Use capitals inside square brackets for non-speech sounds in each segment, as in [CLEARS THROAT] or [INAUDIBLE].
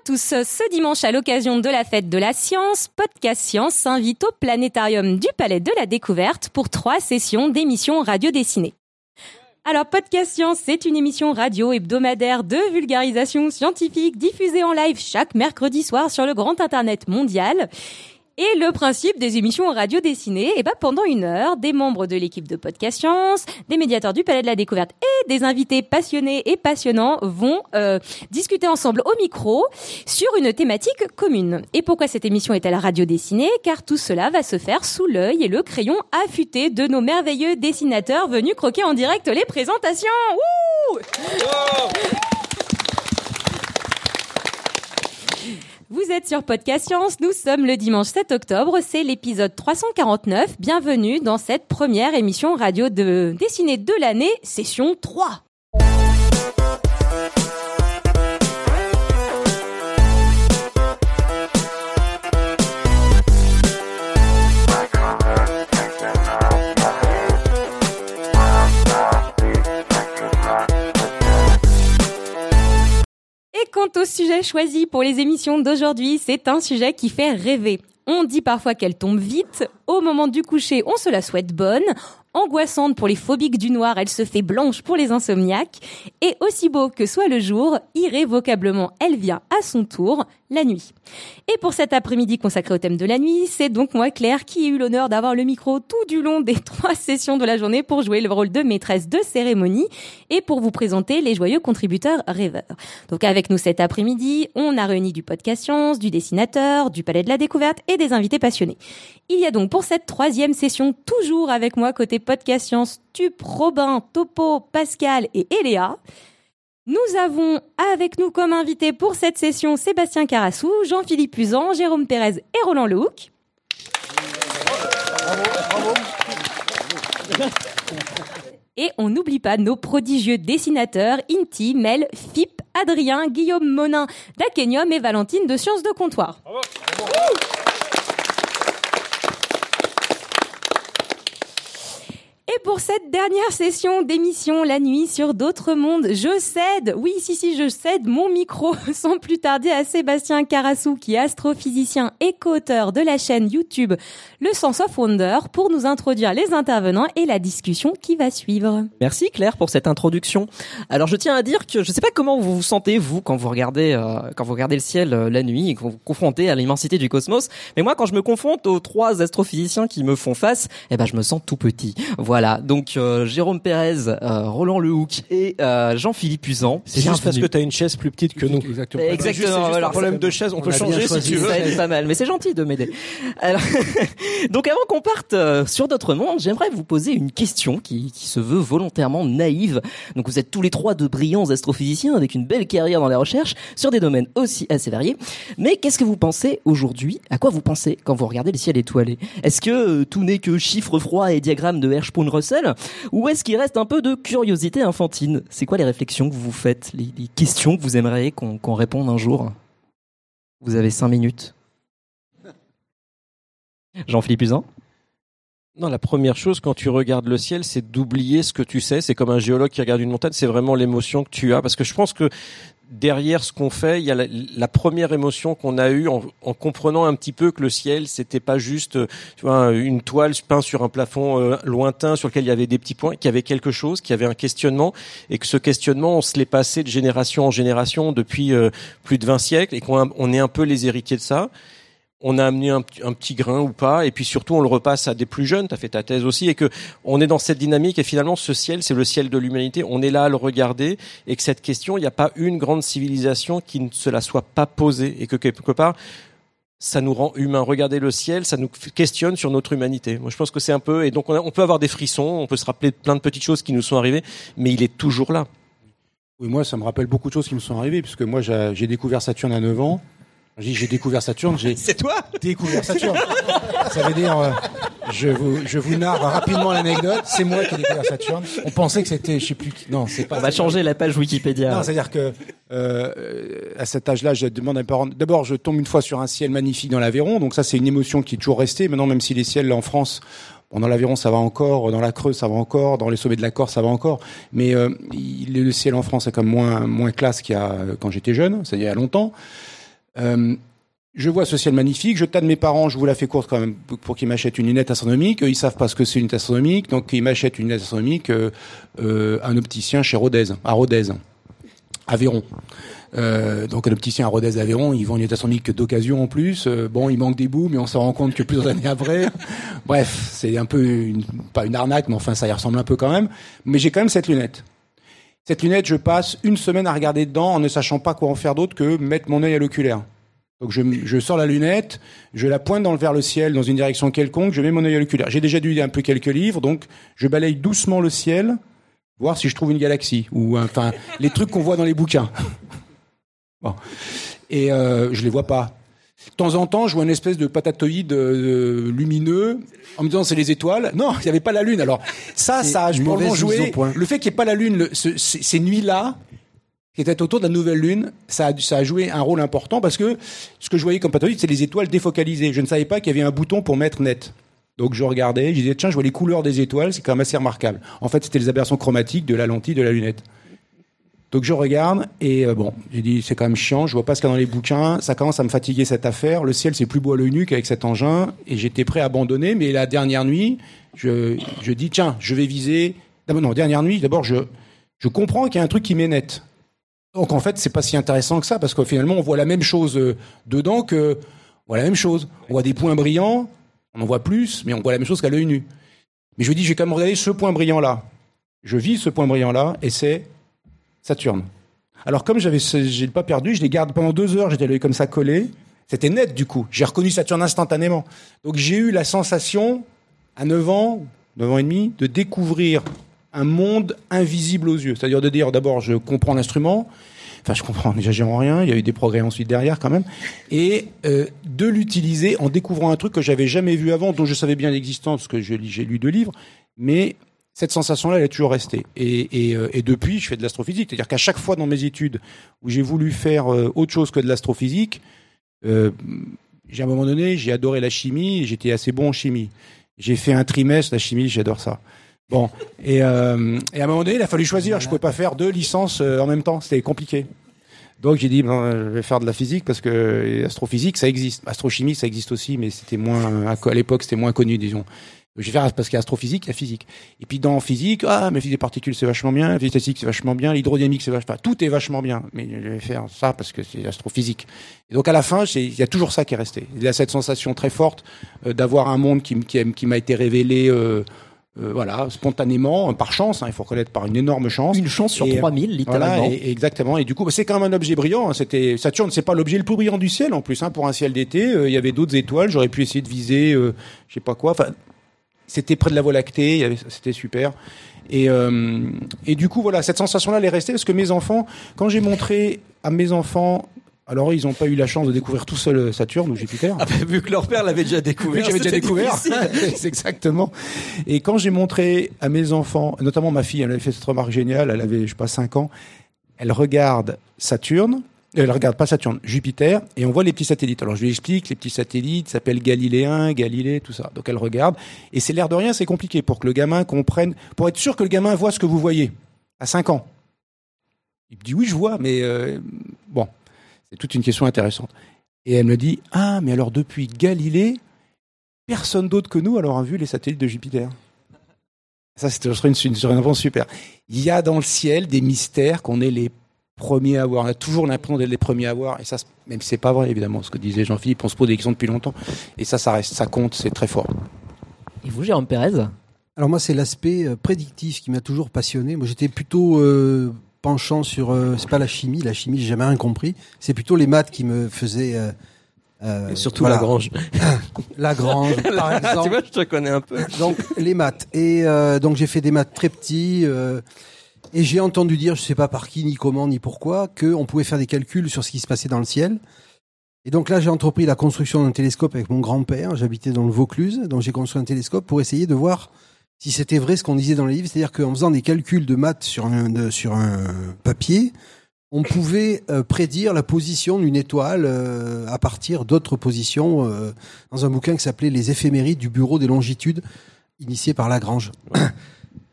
Tous. Ce dimanche, à l'occasion de la fête de la science, Podcast Science s'invite au planétarium du Palais de la Découverte pour trois sessions d'émissions radio dessinées. Alors, Podcast Science, c'est une émission radio hebdomadaire de vulgarisation scientifique diffusée en live chaque mercredi soir sur le grand internet mondial. Et le principe des émissions radio dessinées, eh ben pendant une heure, des membres de l'équipe de Podcast Science, des médiateurs du Palais de la Découverte et des invités passionnés et passionnants vont euh, discuter ensemble au micro sur une thématique commune. Et pourquoi cette émission est-elle radio dessinée? Car tout cela va se faire sous l'œil et le crayon affûté de nos merveilleux dessinateurs venus croquer en direct les présentations. Vous êtes sur Podcast Science, nous sommes le dimanche 7 octobre, c'est l'épisode 349. Bienvenue dans cette première émission radio de dessinée de l'année, session 3. Et quant au sujet choisi pour les émissions d'aujourd'hui, c'est un sujet qui fait rêver. On dit parfois qu'elle tombe vite. Au moment du coucher, on se la souhaite bonne. Angoissante pour les phobiques du noir, elle se fait blanche pour les insomniaques. Et aussi beau que soit le jour, irrévocablement, elle vient à son tour, la nuit. Et pour cet après-midi consacré au thème de la nuit, c'est donc moi, Claire, qui ai eu l'honneur d'avoir le micro tout du long des [LAUGHS] trois sessions de la journée pour jouer le rôle de maîtresse de cérémonie et pour vous présenter les joyeux contributeurs rêveurs. Donc avec nous cet après-midi, on a réuni du podcast science, du dessinateur, du palais de la découverte et des invités passionnés. Il y a donc pour cette troisième session, toujours avec moi côté podcast science, Tup, Robin, Topo, Pascal et Eléa. Nous avons avec nous comme invités pour cette session Sébastien Carassou, Jean-Philippe Usan, Jérôme Pérez et Roland Lehoucq. Et on n'oublie pas nos prodigieux dessinateurs Inti, Mel, Fip, Adrien, Guillaume Monin d'Akenium et Valentine de Sciences de Comptoir. Et pour cette dernière session d'émission La nuit sur d'autres mondes, je cède, oui, si, si, je cède mon micro [LAUGHS] sans plus tarder à Sébastien Carassou, qui est astrophysicien et co-auteur de la chaîne YouTube Le Sense of Wonder, pour nous introduire les intervenants et la discussion qui va suivre. Merci Claire pour cette introduction. Alors je tiens à dire que je ne sais pas comment vous vous sentez vous quand vous regardez euh, quand vous regardez le ciel euh, la nuit et que vous vous confrontez à l'immensité du cosmos, mais moi quand je me confronte aux trois astrophysiciens qui me font face, eh ben je me sens tout petit. Donc euh, Jérôme Pérez, euh, Roland Lehoucq et euh, Jean-Philippe Usan. C'est juste parce que tu as une chaise plus petite que nous. Exactement. Exactement. Juste, voilà. un problème de chaise, on, On peut changer si tu veux. Ça aide pas mal, mais c'est gentil de m'aider. Alors, [LAUGHS] donc avant qu'on parte euh, sur d'autres mondes, j'aimerais vous poser une question qui, qui se veut volontairement naïve. Donc vous êtes tous les trois de brillants astrophysiciens avec une belle carrière dans la recherche sur des domaines aussi assez variés. Mais qu'est-ce que vous pensez aujourd'hui? À quoi vous pensez quand vous regardez le ciel étoilé? Est-ce que euh, tout n'est que chiffres froids et diagrammes de Hirschsprung-Russell Ou est-ce qu'il reste un peu de curiosité infantile? C'est quoi les réflexions que vous faites les, questions que vous aimeriez qu'on qu'on réponde un jour? Vous avez cinq minutes. Jean-Philippe Usan Non, la première chose quand tu regardes le ciel, c'est d'oublier ce que tu sais. C'est comme un géologue qui regarde une montagne, c'est vraiment l'émotion que tu as. Parce que je pense que derrière ce qu'on fait, il y a la, première émotion qu'on a eue en, en comprenant un petit peu que le ciel, c'était pas juste euh, tu vois, une toile peinte sur un plafond euh, lointain sur lequel il y avait des petits points, qu'il y avait quelque chose, qu'il y avait un questionnement, et que ce questionnement, on se l'est passé de génération en génération depuis euh, plus de 20 siècles, et qu'on on est un peu les héritiers de ça on a amené un, petit grain ou pas, et puis surtout on le repasse à des plus jeunes. Tu as fait ta thèse aussi, et que on est dans cette dynamique. Et finalement, ce ciel, c'est le ciel de l'humanité. On est là à le regarder, et que cette question, il n'y a pas une grande civilisation qui ne se la soit pas posée, et que quelque part, ça nous rend humains. Regarder le ciel, ça nous questionne sur notre humanité. Moi, je pense que c'est un peu, et donc on, peut avoir des frissons, on peut se rappeler plein de petites choses qui nous sont arrivées, mais il est toujours là. Oui, moi, ça me rappelle beaucoup de choses qui me sont arrivées, puisque moi, j'ai découvert Saturne à 9 ans. J'ai j'ai découvert Saturne, j'ai [LAUGHS] C'est toi découvert [LAUGHS] Saturne. Ça veut dire, euh, je vous, je vous narre rapidement l'anecdote. C'est moi qui ai découvert Saturne. On pensait que c'était, je sais plus qui. Non, c'est pas. On va changer la page Wikipédia. Non, c'est-à-dire que euh, à cet âge-là, je demande à mes parents. D'abord, je tombe une fois sur un ciel magnifique dans l'Aveyron, donc ça, c'est une émotion qui est toujours restée. Maintenant, même si les ciels en France, bon, dans l'Aveyron, ça va encore, dans la Creuse, ça va encore, dans les sommets de la Corse, ça va encore, mais euh, il- le ciel en France est comme moins moins classe qu'il y a euh, quand j'étais jeune, c'est-à-dire il y a longtemps. Euh, je vois ce ciel magnifique, je tâte mes parents, je vous la fais courte quand même, pour- qu'ils m'achètent une lunette astronomique. Ils savent pas ce que c'est une lunette astronomique, donc ils m'achètent une lunette astronomique, euh, euh, un opticien chez Rodez, à Rodez, Aveyron. Euh, donc un opticien à Rodez Aveyron, ils vendent une lunette astronomique d'occasion en plus. Bon, il manque des bouts, mais on s'en rend compte que plusieurs années après. Bref, c'est un peu pas une arnaque, mais enfin ça y ressemble un peu quand même. Mais j'ai quand même cette lunette. Cette lunette, je passe une semaine à regarder dedans en ne sachant pas quoi en faire d'autre que mettre mon œil à l'oculaire. Donc je, sors la lunette, je la pointe dans le vers le ciel dans une direction quelconque, je mets mon œil à l'oculaire. J'ai déjà dû un peu quelques livres, donc je balaye doucement le ciel, voir si je trouve une galaxie ou enfin les trucs qu'on voit dans les bouquins. [LAUGHS] Bon. Et euh, je les vois pas. De temps en temps, je vois une espèce de patatoïde euh, lumineux en me disant c'est les étoiles. Non, il n'y avait pas la lune. Alors ça, ça a probablement joué. Le fait qu'il n'y ait pas la lune, le- ce- ces, ces nuits-là, qui étaient autour de la nouvelle lune, ça a, ça a joué un rôle important parce que ce que je voyais comme patatoïde, c'est les étoiles défocalisées. Je ne savais pas qu'il y avait un bouton pour mettre net. Donc je regardais, je disais tiens, je vois les couleurs des étoiles, c'est quand même assez remarquable. En fait, c'était les aberrations chromatiques de la lentille de la lunette. Donc je regarde et euh, bon, j'ai dit c'est quand même chiant, je vois pas ce qu'il y a dans les bouquins, ça commence à me fatiguer cette affaire. Le ciel c'est plus beau à l'œil nu qu'avec cet engin et j'étais prêt à abandonner, mais la dernière nuit, je, je dis tiens, je vais viser. D'abord non, dernière nuit, d'abord je je comprends qu'il y a un truc qui m'est net. Donc en fait c'est pas si intéressant que ça parce que finalement on voit la même chose euh, dedans que on voit la même chose. On voit des points brillants, on en voit plus, mais on voit la même chose qu'à l'œil nu. Mais je dis je vais quand même regarder ce point brillant là. Je vis ce point brillant là et c'est Saturne. Alors comme j'avais, j'ai pas perdu, je les garde pendant deux heures. J'étais l'œil comme ça collé. C'était net du coup. J'ai reconnu Saturne instantanément. Donc j'ai eu la sensation à 9 ans, 9 ans et demi, de découvrir un monde invisible aux yeux. C'est-à-dire de dire d'abord je comprends l'instrument. Enfin, je comprends, j'agis en rien. Il y a eu des progrès ensuite derrière quand même, et euh, de l'utiliser en découvrant un truc que j'avais jamais vu avant, dont je savais bien l'existence parce que j'ai lu deux livres, mais cette sensation-là, elle est toujours restée. Euh, et depuis, je fais de l'astrophysique. C'est-à-dire qu'à chaque fois dans mes études où j'ai voulu faire euh, autre chose que de l'astrophysique, euh, j'ai à un moment donné, j'ai adoré la chimie j'étais assez bon en chimie. J'ai fait un trimestre, la chimie, j'adore ça. Bon, et, à un moment donné, il a fallu choisir. Je pouvais pas faire deux licences en même temps, c'était compliqué. Donc j'ai dit, ben, je vais faire de la physique parce que astrophysique, ça existe. Astrochimie, ça existe aussi, mais c'était moins, à l'époque, c'était moins connu, disons. Je vais faire parce qu'il y a astrophysique, il y a physique. Et puis dans physique, ah, mais physique des particules, c'est vachement bien, physique statistique, c'est vachement bien, l'hydrodynamique, c'est vachement, enfin, tout est vachement bien. Mais je vais faire ça parce que c'est astrophysique. Et donc à la fin, il y a toujours ça qui est resté. Il y a cette sensation très forte euh, d'avoir un monde qui, qui, m'a été révélé, euh, euh, voilà, spontanément, par chance. hein, il faut reconnaître par une énorme chance. Une chance sur Et, euh, 3000, littéralement. Voilà, et- exactement. Et du coup, bah, c'est quand même un objet brillant. hein. C'était Saturne, c'est pas l'objet le plus brillant du ciel en plus. Hein, pour un ciel d'été, Euh, il y avait d'autres étoiles. J'aurais pu essayer de viser, euh, je sais pas quoi. Enfin, c'était près de la Voie lactée. C'était super. Et, euh, et du coup, voilà, cette sensation-là, elle est restée parce que mes enfants, quand j'ai montré à mes enfants, alors ils n'ont pas eu la chance de découvrir tout seul euh, Saturne ou Jupiter. Ah bah, vu que leur père l'avait déjà découvert. j'avais déjà découvert. [LAUGHS] c'est exactement. Et quand j'ai montré à mes enfants, notamment ma fille, elle avait fait cette remarque géniale, elle avait, je sais pas, 5 ans, elle regarde Saturne, elle regarde pas Saturne, Jupiter, et on voit les petits satellites. Alors je lui explique, les petits satellites s'appellent Galiléen, Galilée, tout ça. Donc elle regarde, et c'est l'air de rien, c'est compliqué pour que le gamin comprenne, pour être sûr que le gamin voit ce que vous voyez, à 5 ans. Il me dit oui, je vois, mais euh, bon, c'est toute une question intéressante. Et elle me dit ah, mais alors depuis Galilée, personne d'autre que nous alors vu les satellites de Jupiter. Ça, c'est une, une, une super. Il y a dans le ciel des mystères qu'on est les premiers à voir. On a toujours l'impression d'être les premiers à voir. Et ça, même si c'est pas vrai, évidemment, ce que disait Jean-Philippe, on se pose des questions depuis longtemps. Et ça, ça reste, ça compte, c'est très fort. Et vous, Jérôme Pérez Alors moi, c'est l'aspect euh, prédictif qui m'a toujours passionné. Moi, j'étais plutôt euh, penchant sur. euh, c'est pas la chimie. La chimie, j'ai jamais rien compris. C'est plutôt les maths qui me faisaient. euh, euh, Et surtout voilà. Lagrange. Lagrange, [LAUGHS] [LAUGHS] par tu exemple. vois, je te connais un peu. donc les maths. Et euh, donc j'ai fait des maths très petits. euh, Et j'ai entendu dire, je sais pas par qui, ni comment, ni pourquoi, qu'on pouvait faire des calculs sur ce qui se passait dans le ciel. Et donc là, j'ai entrepris la construction d'un télescope avec mon grand-père. J'habitais dans le Vaucluse, donc j'ai construit un télescope pour essayer de voir si c'était vrai ce qu'on disait dans les livres. C'est-à-dire qu'en faisant des calculs de maths sur un, sur un papier, on pouvait euh, prédire la position d'une étoile euh, à partir d'autres positions euh, dans un bouquin qui s'appelait Les éphémérides du Bureau des longitudes, initié par Lagrange.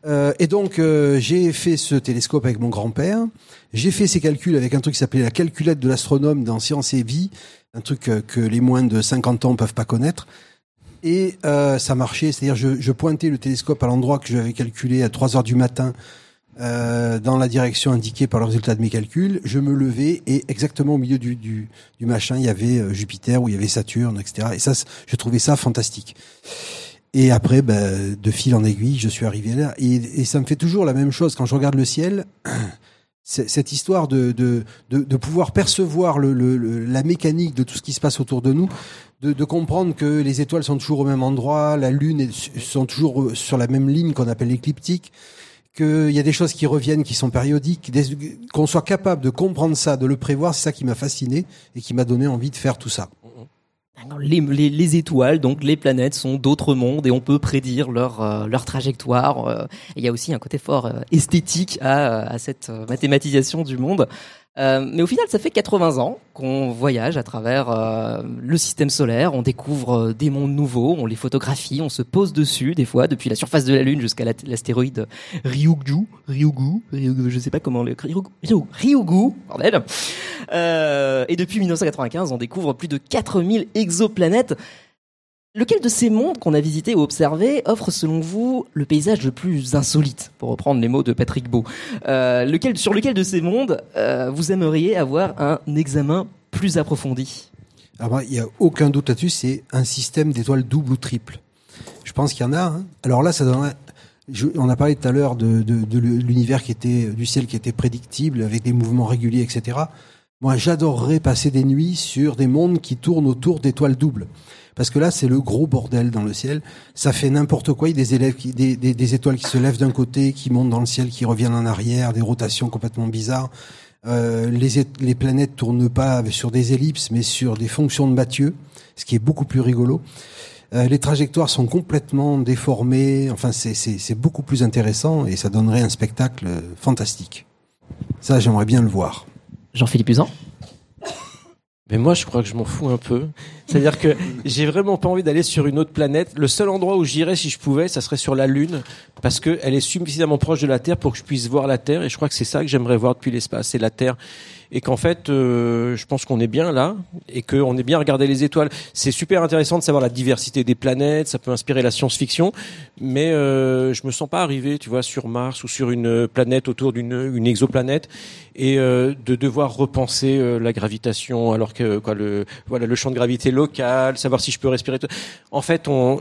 Euh, et donc, euh, j'ai fait ce télescope avec mon grand-père. J'ai fait ces calculs avec un truc qui s'appelait la calculette de l'astronome dans Science et Vie, un truc euh, que les moins de 50 ans peuvent pas connaître. Et euh, ça marchait, c'est-à-dire je, je pointais le télescope à l'endroit que j'avais calculé à 3 heures du matin euh, dans la direction indiquée par le résultat de mes calculs. Je me levais et exactement au milieu du, du, du machin, il y avait euh, Jupiter ou il y avait Saturne, etc. Et ça, je trouvais ça fantastique. Et après, ben, de fil en aiguille, je suis arrivé là. Et, ça me fait toujours la même chose quand je regarde le ciel. [CLEARS THROAT] Cette histoire de, de, de, de pouvoir percevoir le, le- la mécanique de tout ce qui se passe autour de nous, de, de comprendre que les étoiles sont toujours au même endroit, la Lune sont toujours sur la même ligne qu'on appelle l'écliptique, qu'il y a des choses qui reviennent, qui sont périodiques, qu'on soit capable de comprendre ça, de le prévoir, c'est ça qui m'a fasciné et qui m'a donné envie de faire tout ça. Les, les, les étoiles, donc les planètes, sont d'autres mondes et on peut prédire leur, euh, leur trajectoire. euh, Il y a aussi un côté fort euh, esthétique à, à cette euh, mathématisation du monde. Euh, mais au final, ça fait 80 ans qu'on voyage à travers euh, le système solaire, on découvre euh, des mondes nouveaux, on les photographie, on se pose dessus des fois, depuis la surface de la Lune jusqu'à la- l'astéroïde Ryugu, Ryugu, Ryugu, je sais pas comment le Ryugu, Ryugu, Ryugu, bordel. Euh, et depuis 1995, on découvre plus de 4000 exoplanètes. Lequel de ces mondes qu'on a visités ou observés offre, selon vous, le paysage le plus insolite, pour reprendre les mots de Patrick Beau? Euh, lequel, Sur lequel de ces mondes euh, vous aimeriez avoir un examen plus approfondi? Alors, moi, il n'y a aucun doute là-dessus, c'est un système d'étoiles double ou triple. Je pense qu'il y en a. hein. Alors là, ça on a parlé tout à l'heure de, de l'univers qui était du ciel qui était prédictible avec des mouvements réguliers, etc. Moi, j'adorerais passer des nuits sur des mondes qui tournent autour d'étoiles doubles. Parce que là, c'est le gros bordel dans le ciel. Ça fait n'importe quoi. Il y a des élèves, qui, des, des, des étoiles qui se lèvent d'un côté, qui montent dans le ciel, qui reviennent en arrière, des rotations complètement bizarres. Euh, les, les planètes tournent pas sur des ellipses, mais sur des fonctions de Mathieu, ce qui est beaucoup plus rigolo. Euh, les trajectoires sont complètement déformées. Enfin, c'est beaucoup plus intéressant et ça donnerait un spectacle euh, fantastique. Ça, j'aimerais bien le voir. Jean-Philippe Usan? Mais moi, je crois que je m'en fous un peu. C'est-à-dire que j'ai vraiment pas envie d'aller sur une autre planète. Le seul endroit où j'irais, si je pouvais, ça serait sur la Lune, parce que elle est suffisamment proche de la Terre pour que je puisse voir la Terre. Et je crois que c'est ça que j'aimerais voir depuis l'espace, c'est la Terre. Et qu'en fait, euh, je pense qu'on est bien là, et qu'on est bien à regarder les étoiles. C'est super intéressant de savoir la diversité des planètes. Ça peut inspirer la science-fiction, mais euh, je me sens pas arriver, tu vois, sur Mars ou sur une planète autour d'une une exoplanète et euh, de devoir repenser euh, la gravitation alors que quoi le voilà le champ de gravité local savoir si je peux respirer en fait on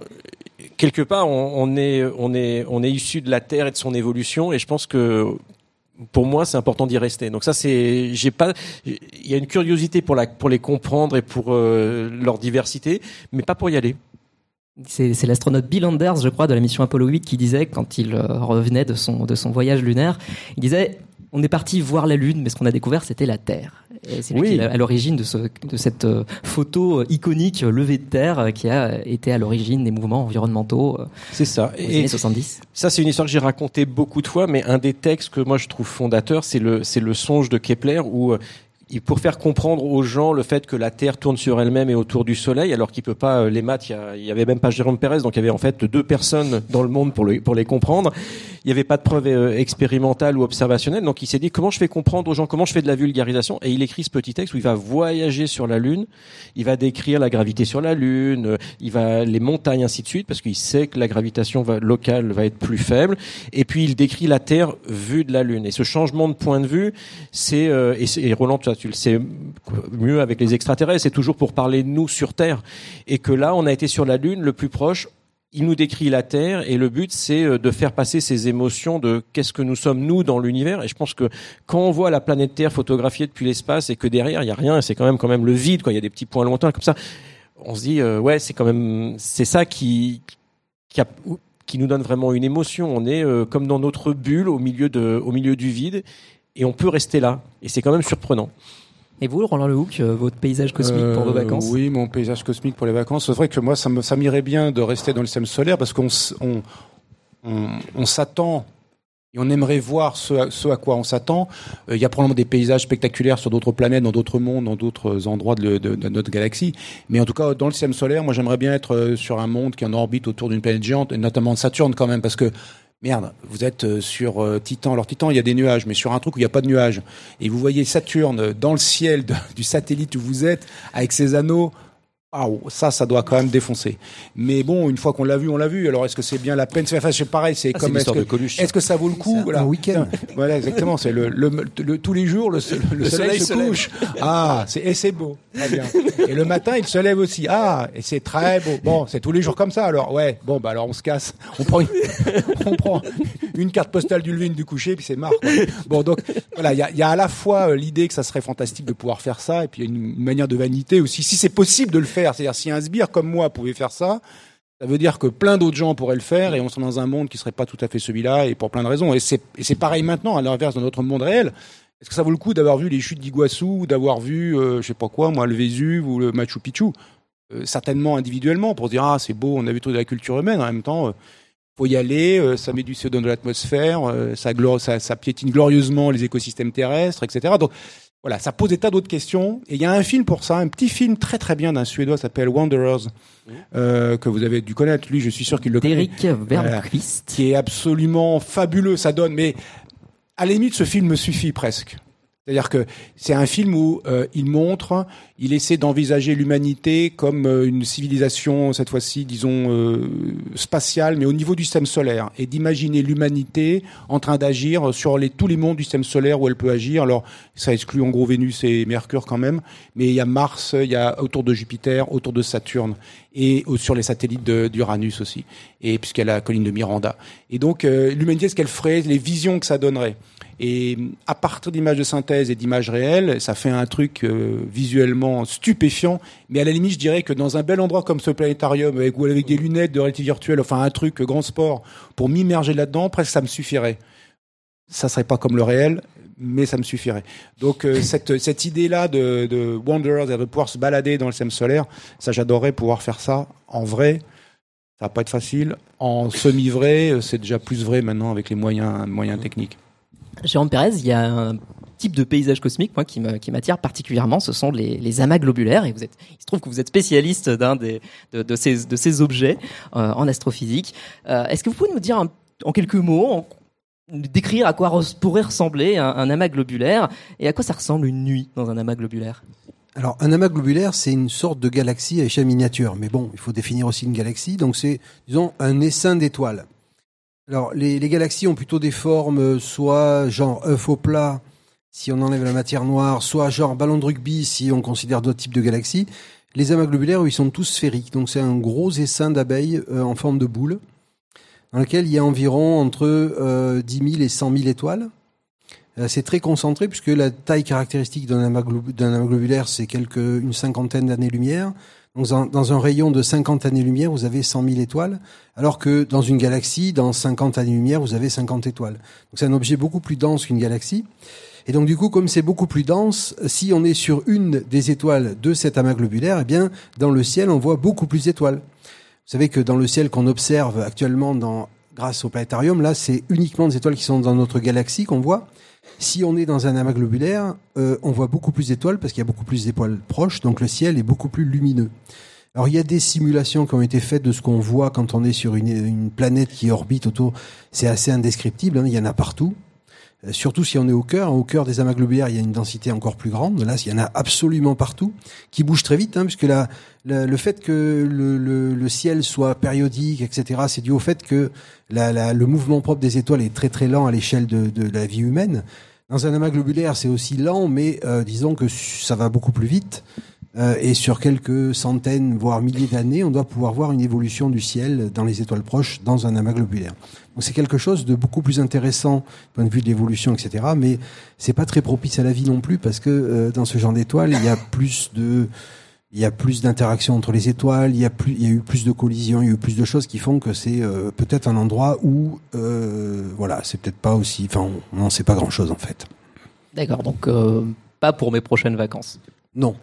quelque part on, on est on est on est issu de la terre et de son évolution et je pense que pour moi, c'est important d'y rester. Donc ça, c'est, j'ai pas, il y a une curiosité pour la, pour les comprendre et pour euh, leur diversité, mais pas pour y aller. C'est l'astronaute Bill Anders, je crois, de la mission Apollo 8 qui disait, quand il euh, revenait de son, de son voyage lunaire, il disait on est parti voir la Lune, mais ce qu'on a découvert, c'était la Terre. Et c'est lui Oui. qui est à l'origine de, ce, de cette euh, photo euh, iconique euh, levée de terre qui a été à l'origine des mouvements environnementaux C'est ça. aux années 70. Ça, c'est une histoire que j'ai racontée beaucoup de fois, mais un des textes que moi je trouve fondateur, c'est le, c'est le songe de Kepler où pour faire comprendre aux gens le fait que la Terre tourne sur elle-même et autour du Soleil, alors qu'il peut pas les maths, il y, avait même pas Jérôme Pérez, donc il y avait en fait deux personnes dans le monde pour, le, pour les comprendre. Il y avait pas de preuves euh, expérimentales ou observationnelles, donc il s'est dit comment je fais comprendre aux gens, comment je fais de la vulgarisation, et il écrit ce petit texte où il va voyager sur la Lune, il va décrire la gravité sur la Lune, euh, il va les montagnes ainsi de suite, parce qu'il sait que la gravitation locale va être plus faible, et puis il décrit la Terre vue de la Lune. Et ce changement de point de vue, c'est euh, et, Roland, tu le sais mieux avec les extraterrestres, c'est toujours pour parler de nous sur Terre, et que là, on a été sur la Lune le plus proche. Il nous décrit la Terre et le but c'est euh, de faire passer ces émotions de qu'est-ce que nous sommes nous dans l'univers et je pense que quand on voit la planète Terre photographiée depuis l'espace et que derrière il y a rien c'est quand même quand même le vide quoi il y a des petits points lointains comme ça on se dit euh, ouais c'est quand même c'est ça qui qui qui nous donne vraiment une émotion. On est euh, comme dans notre bulle au milieu de, au milieu du vide, et on peut rester là. Et c'est quand même surprenant. Et vous, Roland Lehoucq, euh, votre paysage cosmique pour vos Euh, vacances Oui, mon paysage cosmique pour les vacances. C'est vrai que moi, ça m'irait bien de rester dans le système solaire parce qu'on on, on, on s'attend et on aimerait voir ce à, ce à quoi on s'attend. Euh, Il y a probablement des paysages spectaculaires sur d'autres planètes, dans d'autres mondes, dans d'autres endroits de, de- de notre galaxie. Mais en tout cas, dans le système solaire, moi, j'aimerais bien être sur un monde qui est en orbite autour d'une planète géante, et notamment de Saturne quand même, parce que Merde, vous êtes euh, sur euh, Titan. Alors Titan, il y a des nuages, mais sur un truc où il n'y a pas de nuages. Et vous voyez Saturne dans le ciel [LAUGHS] du satellite où vous êtes, avec ses anneaux. Ah, ça, ça doit quand même défoncer. Mais bon, une fois qu'on l'a vu, on l'a vu. Alors, est-ce que c'est bien la peine Enfin, c'est pareil. C'est Ah, c'est comme est-ce que, de Coluche. est-ce que ça vaut le coup? C'est un voilà. week-end. Voilà, exactement. C'est le, le, le- tous les jours le, soleil, soleil se lève. couche. Ah, c'est et c'est beau. Très bien. Et le matin, il se lève aussi. Ah, et c'est très beau. Bon, c'est tous les jours comme ça. Alors, ouais. Bon, bah alors on se casse. On prend une, [LAUGHS] on prend une carte postale du lever du coucher, puis c'est marre. quoi. Bon, donc voilà, il y a, il y a à la fois euh, l'idée que ça serait fantastique de pouvoir faire ça, et puis il y a une, une manière de vanité aussi. Si c'est possible de le faire, c'est-à-dire si un sbire comme moi pouvait faire ça. Ça veut dire que plein d'autres gens pourraient le faire et on serait dans un monde qui serait pas tout à fait celui-là et pour plein de raisons. Et c'est, pareil maintenant, à l'inverse de notre monde réel. Est-ce que ça vaut le coup d'avoir vu les chutes d'Iguassou, ou d'avoir vu, euh, je sais pas quoi, moi, le Vésuve ou le Machu Picchu? Euh, Certainement individuellement pour se dire ah c'est beau, on a vu tout de la culture humaine. En même temps, euh, faut y aller, euh, ça met du CO2 dans l'atmosphère, euh, ça, ça, ça piétine glorieusement les écosystèmes terrestres, etc. Donc voilà, ça pose des tas d'autres questions. Et il y a un film pour ça, un petit film très très bien d'un Suédois s'appelle Wanderers, euh, que vous avez dû connaître. Lui, je suis sûr qu'il le connaît D'Eric Vermqvist. qui est absolument fabuleux. Ça donne, mais à la limite, ce film me suffit presque. C'est-à-dire que c'est un film où euh, il montre, il essaie d'envisager l'humanité comme euh, une civilisation, cette fois-ci, disons, euh, spatiale, mais au niveau du système solaire, et d'imaginer l'humanité en train d'agir sur les, tous les mondes du système solaire où elle peut agir. Alors, ça exclut en gros Vénus et Mercure quand même, mais il y a Mars, il y a autour de Jupiter, autour de Saturne, et sur les satellites d'Uranus aussi, et puisqu'elle a la colline de Miranda. Et donc, euh, l'humanité, ce qu'elle ferait, les visions que ça donnerait. Et à partir d'images de synthèse et d'images réelles, ça fait un truc euh, visuellement stupéfiant. Mais à la limite, je dirais que dans un bel endroit comme ce planétarium, avec, ou avec des lunettes de réalité virtuelle, enfin un truc grand sport, pour m'immerger là-dedans, presque ça me suffirait. Ça serait pas comme le réel, mais ça me suffirait. Donc euh, [LAUGHS] cette, cette idée-là de, de Wanderers, de pouvoir se balader dans le système solaire, ça j'adorerais pouvoir faire ça en vrai. Ça va pas être facile. En semi-vrai, euh, c'est déjà plus vrai maintenant avec les moyens, moyens techniques. Jérôme Pérez, il y a un type de paysage cosmique moi qui me- qui m'attire particulièrement, ce sont les, les amas globulaires. Et vous êtes, il se trouve que vous êtes spécialiste d'un des de, de ces de ces objets euh, en astrophysique. Euh, Est-ce que vous pouvez nous dire un- en quelques mots, en- décrire à quoi pourrait ressembler un, amas globulaire et à quoi ça ressemble une nuit dans un amas globulaire? Alors, un amas globulaire, c'est une sorte de galaxie à échelle miniature. Mais bon, il faut définir aussi une galaxie. Donc, c'est, disons, un essaim d'étoiles. Alors, les, galaxies ont plutôt des formes, euh, soit genre œuf au plat, si on enlève la matière noire, soit genre ballon de rugby, si on considère d'autres types de galaxies. Les amas globulaires, ils sont tous sphériques. Donc, c'est un gros essaim d'abeilles euh, en forme de boule, dans lequel il y a environ entre euh, 10 000 et 100 000 étoiles. Euh, C'est très concentré puisque la taille caractéristique d'un amas, globulaire, c'est une cinquantaine d'années-lumière. Donc, dans, dans un rayon de 50 années-lumière, vous avez 100 000 étoiles, alors que dans une galaxie, dans 50 années-lumière, vous avez 50 étoiles. Donc, c'est un objet beaucoup plus dense qu'une galaxie. Et donc, du coup, comme c'est beaucoup plus dense, si on est sur une des étoiles de cet amas globulaire, eh bien, dans le ciel, on voit beaucoup plus d'étoiles. Vous savez que dans le ciel qu'on observe actuellement grâce au planétarium, là, c'est uniquement des étoiles qui sont dans notre galaxie qu'on voit. Si on est dans un amas globulaire, euh, on voit beaucoup plus d'étoiles parce qu'il y a beaucoup plus d'étoiles proches, donc le ciel est beaucoup plus lumineux. Alors il y a des simulations qui ont été faites de ce qu'on voit quand on est sur une, une planète qui orbite autour. C'est assez indescriptible, hein, il y en a partout. Euh, surtout si on est au cœur. Au cœur des amas globulaires, il y a une densité encore plus grande. Là, il y en a absolument partout, qui bouge très vite, hein, puisque le fait que le, le- le ciel soit périodique, etc., c'est dû au fait que la- le mouvement propre des étoiles est très très lent à l'échelle de, de la vie humaine. Dans un amas globulaire, c'est aussi lent, mais euh, disons que ça va beaucoup plus vite. Euh, et sur quelques centaines, voire milliers d'années, on doit pouvoir voir une évolution du ciel dans les étoiles proches dans un amas globulaire. Donc c'est quelque chose de beaucoup plus intéressant du point de vue de l'évolution, etc. Mais c'est pas très propice à la vie non plus parce que euh, dans ce genre d'étoiles, il y a plus de il y a plus d'interactions entre les étoiles, il y a plus, il y a eu plus de collisions, il y a eu plus de choses qui font que c'est euh, peut-être un endroit où, voilà, c'est peut-être pas aussi, enfin, on n'en sait pas grand-chose en fait. D'accord, donc pas pour mes prochaines vacances. Non.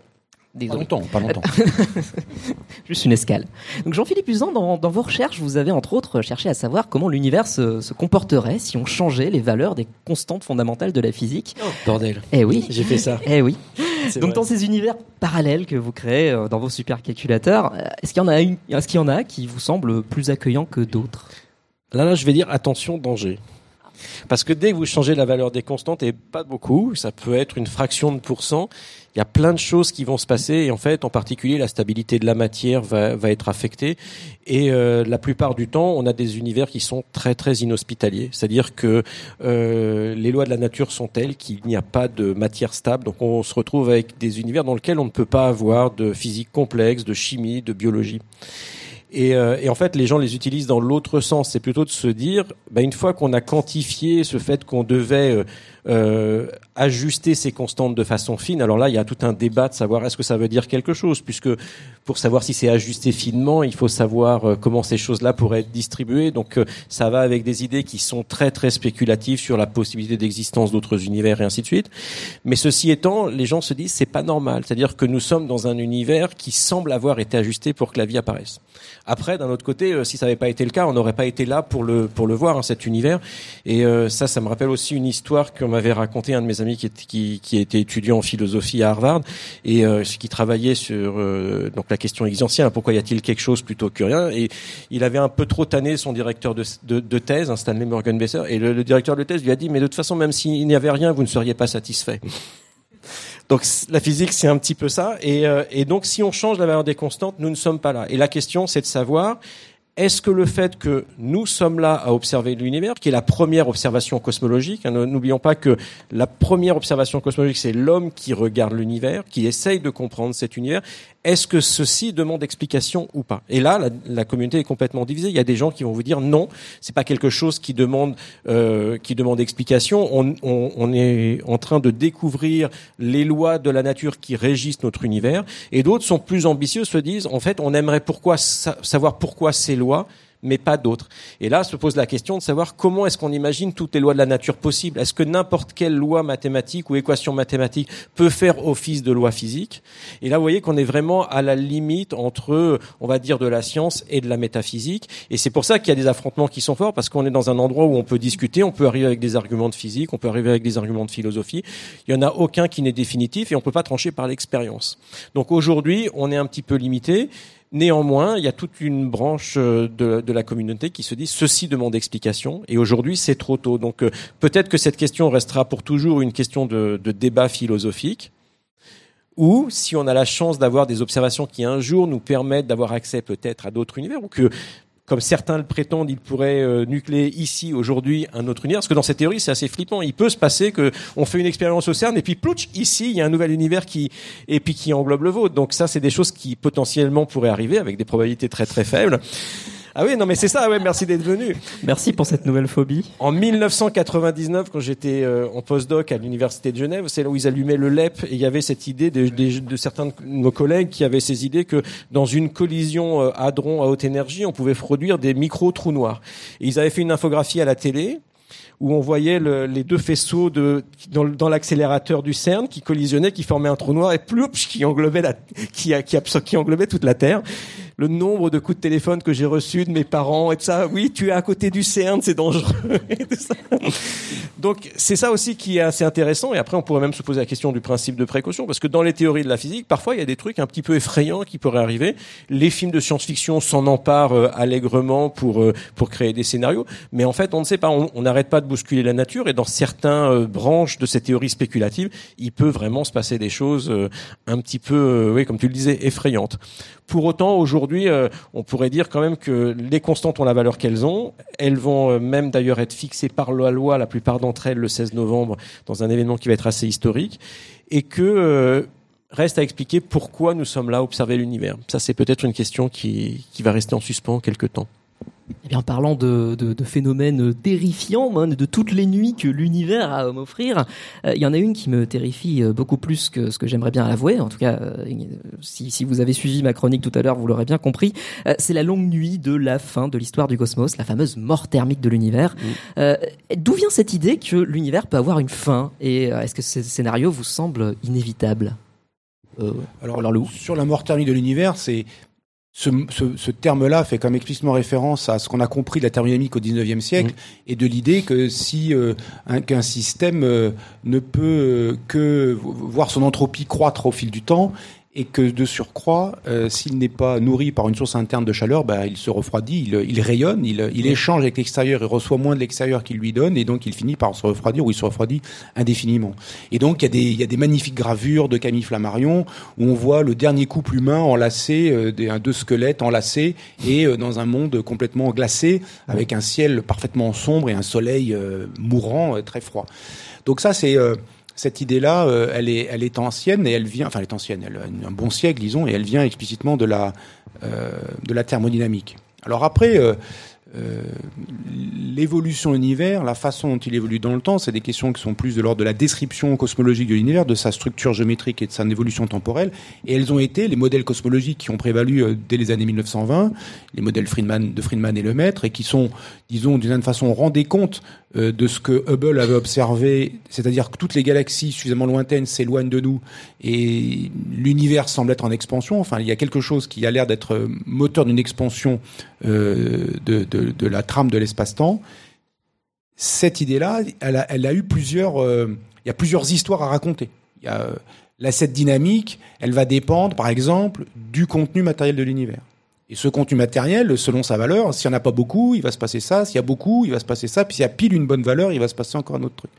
Pas Désolé. longtemps, pas longtemps. [LAUGHS] Juste une escale. Donc Jean-Philippe Usan, dans, dans vos recherches, vous avez entre autres cherché à savoir comment l'univers se, se comporterait si on changeait les valeurs des constantes fondamentales de la physique. Bordel. Eh oui. J'ai fait ça. [LAUGHS] Eh oui. [LAUGHS] Donc vrai. dans ces univers parallèles que vous créez euh, dans vos supercalculateurs, euh, est-ce qu'il y en a une, est-ce qu'il y en a qui vous semblent plus accueillants que d'autres? Là, là, je vais dire attention, danger. Parce que dès que vous changez la valeur des constantes, et pas beaucoup, ça peut être une fraction de pourcent, il y a plein de choses qui vont se passer, et en fait, en particulier, la stabilité de la matière va, va être affectée. Et euh, la plupart du temps, on a des univers qui sont très très inhospitaliers. C'est-à-dire que euh, les lois de la nature sont telles qu'il n'y a pas de matière stable. Donc on se retrouve avec des univers dans lesquels on ne peut pas avoir de physique complexe, de chimie, de biologie. Et, euh, et en fait, les gens les utilisent dans l'autre sens. C'est plutôt de se dire, bah, une fois qu'on a quantifié ce fait qu'on devait euh, ajuster ces constantes de façon fine, alors là, il y a tout un débat de savoir est-ce que ça veut dire quelque chose, puisque pour savoir si c'est ajusté finement, il faut savoir euh, comment ces choses-là pourraient être distribuées. Donc, euh, ça va avec des idées qui sont très très spéculatives sur la possibilité d'existence d'autres univers et ainsi de suite. Mais ceci étant, les gens se disent c'est pas normal, c'est-à-dire que nous sommes dans un univers qui semble avoir été ajusté pour que la vie apparaisse. Après, d'un autre côté, euh, si ça n'avait pas été le cas, on n'aurait pas été là pour le pour le voir hein, cet univers. Et ça, ça me rappelle aussi une histoire qu'on m'avait raconté un de mes amis qui, était- qui qui était étudiant en philosophie à Harvard et euh, qui travaillait sur euh, donc la question existentielle. pourquoi y a-t-il quelque chose plutôt que rien Et il avait un peu trop tanné son directeur de, de, thèse, hein, Stanley Morgan Besser, et le, directeur de thèse lui a dit mais de toute façon, même s'il n'y avait rien, vous ne seriez pas satisfait. Donc la physique, c'est un petit peu ça. Et, euh, et donc si on change la valeur des constantes, nous ne sommes pas là. Et la question, c'est de savoir, est-ce que le fait que nous sommes là à observer l'univers, qui est la première observation cosmologique, hein, n'oublions pas que la première observation cosmologique, c'est l'homme qui regarde l'univers, qui essaye de comprendre cet univers, est-ce que ceci demande explication ou pas? Et là, la, la communauté est complètement divisée. Il y a des gens qui vont vous dire non, c'est pas quelque chose qui demande euh, qui demande explication. On, on, on est en train de découvrir les lois de la nature qui régissent notre univers. Et d'autres sont plus ambitieux, se disent en fait, on aimerait pourquoi sa- savoir pourquoi ces lois mais pas d'autres. Et là se pose la question de savoir comment est-ce qu'on imagine toutes les lois de la nature possibles. Est-ce que n'importe quelle loi mathématique ou équation mathématique peut faire office de loi physique? Et là, vous voyez qu'on est vraiment à la limite entre, on va dire, de la science et de la métaphysique. Et c'est pour ça qu'il y a des affrontements qui sont forts, parce qu'on est dans un endroit où on peut discuter, on peut arriver avec des arguments de physique, on peut arriver avec des arguments de philosophie. Il y en a aucun qui n'est définitif et on peut pas trancher par l'expérience. Donc aujourd'hui, on est un petit peu limité. Néanmoins, il y a toute une branche euh, de, la communauté qui se dit ceci demande explication et aujourd'hui c'est trop tôt. Donc euh, peut-être que cette question restera pour toujours une question de, de débat philosophique. Ou si on a la chance d'avoir des observations qui un jour nous permettent d'avoir accès peut-être à d'autres univers, ou que comme certains le prétendent, il pourrait euh, nucléer ici aujourd'hui un autre univers. Parce que dans cette théorie, c'est assez flippant. Il peut se passer que on fait une expérience au CERN et puis plouch, ici, il y a un nouvel univers qui et puis qui englobe le vôtre. Donc ça, c'est des choses qui potentiellement pourraient arriver avec des probabilités très très faibles. Ah oui, non mais c'est ça. Ouais, merci d'être venu. Merci pour cette nouvelle phobie. En 1999, quand j'étais euh, en postdoc à l'université de Genève, c'est là où ils allumaient le LEP et il y avait cette idée de, de- de certains de nos collègues qui avaient ces idées que dans une collision euh, hadron à haute énergie, on pouvait produire des micro trous noirs. Et ils avaient fait une infographie à la télé où on voyait le- les deux faisceaux de, dans, dans l'accélérateur du CERN qui collisionnaient, qui formaient un trou noir et ploup, [LAUGHS] qui englobait la, qui, qui, qui englobait toute la Terre. Le nombre de coups de téléphone que j'ai reçus de mes parents et de ça, oui, tu es à côté du CERN, c'est dangereux. [LAUGHS] Donc c'est ça aussi qui est assez intéressant. Et après, on pourrait même se poser la question du principe de précaution, parce que dans les théories de la physique, parfois il y a des trucs un petit peu effrayants qui pourraient arriver. Les films de science-fiction s'en emparent euh, allègrement pour euh, pour créer des scénarios, mais en fait, on ne sait pas. On n'arrête pas de bousculer la nature, et dans certains euh, branches de ces théories spéculatives, il peut vraiment se passer des choses euh, un petit peu, euh, oui, comme tu le disais, effrayantes. Pour autant, aujourd'hui, on pourrait dire quand même que les constantes ont la valeur qu'elles ont. Elles vont même d'ailleurs être fixées par la loi, la plupart d'entre elles, le 16 novembre, dans un événement qui va être assez historique, et que reste à expliquer pourquoi nous sommes là à observer l'univers. Ça, c'est peut-être une question qui, qui va rester en suspens quelque temps. Eh bien, en parlant de, de, de phénomènes terrifiants, hein, de toutes les nuits que l'univers a à m'offrir, euh, il y en a une qui me terrifie euh, beaucoup plus que ce que j'aimerais bien avouer. En tout cas, euh, si, si, vous avez suivi ma chronique tout à l'heure, vous l'aurez bien compris. c'est la longue nuit de la fin de l'histoire du cosmos, la fameuse mort thermique de l'univers. D'où vient cette idée que l'univers peut avoir une fin? Et est-ce que ce scénario vous semble inévitable? Alors, alors le... sur la mort thermique de l'univers, c'est ce, ce, ce terme-là fait comme explicitement référence à ce qu'on a compris de la thermodynamique au XIXe siècle mmh. et de l'idée que si euh, un, qu'un système euh, ne peut euh, que voir son entropie croître au fil du temps et que de surcroît, euh, s'il n'est pas nourri par une source interne de chaleur, bah, il se refroidit, il, il rayonne, il, il, échange avec l'extérieur, il reçoit moins de l'extérieur qu'il lui donne, et donc il finit par se refroidir ou il se refroidit indéfiniment. Et donc il y a des, il y a des magnifiques gravures de Camille Flammarion où on voit le dernier couple humain enlacé, euh, des, deux squelettes enlacés, et euh, dans un monde complètement glacé, avec un ciel parfaitement sombre et un soleil euh, mourant, très froid. Donc ça c'est cette idée-là, euh, elle, est, elle est ancienne et elle vient, enfin elle est ancienne, elle a un bon siècle, disons, et elle vient explicitement de la, euh, de la thermodynamique. Alors après, euh, l'évolution de l'univers, la façon dont il évolue dans le temps, c'est des questions qui sont plus de l'ordre de la description cosmologique de l'univers, de sa structure géométrique et de sa évolution temporelle. Et elles ont été les modèles cosmologiques qui ont prévalu euh, dès les années 1920, les modèles Friedman, de Friedman et Lemaître, et qui sont, disons, d'une certaine façon, rendaient compte euh, de ce que Hubble avait observé, c'est-à-dire que toutes les galaxies suffisamment lointaines s'éloignent de nous et l'univers semble être en expansion. Enfin, il y a quelque chose qui a l'air d'être moteur d'une expansion de, de, de, la trame de l'espace-temps. Cette idée-là, elle a, eu plusieurs, euh, il y a plusieurs histoires à raconter. Il y a, euh, la cette dynamique, elle va dépendre, par exemple, du contenu matériel de l'univers. Et ce contenu matériel, selon sa valeur, s'il n'y en a pas beaucoup, il va se passer ça. S'il y a beaucoup, il va se passer ça. Puis s'il y a pile une bonne valeur, il va se passer encore un autre truc.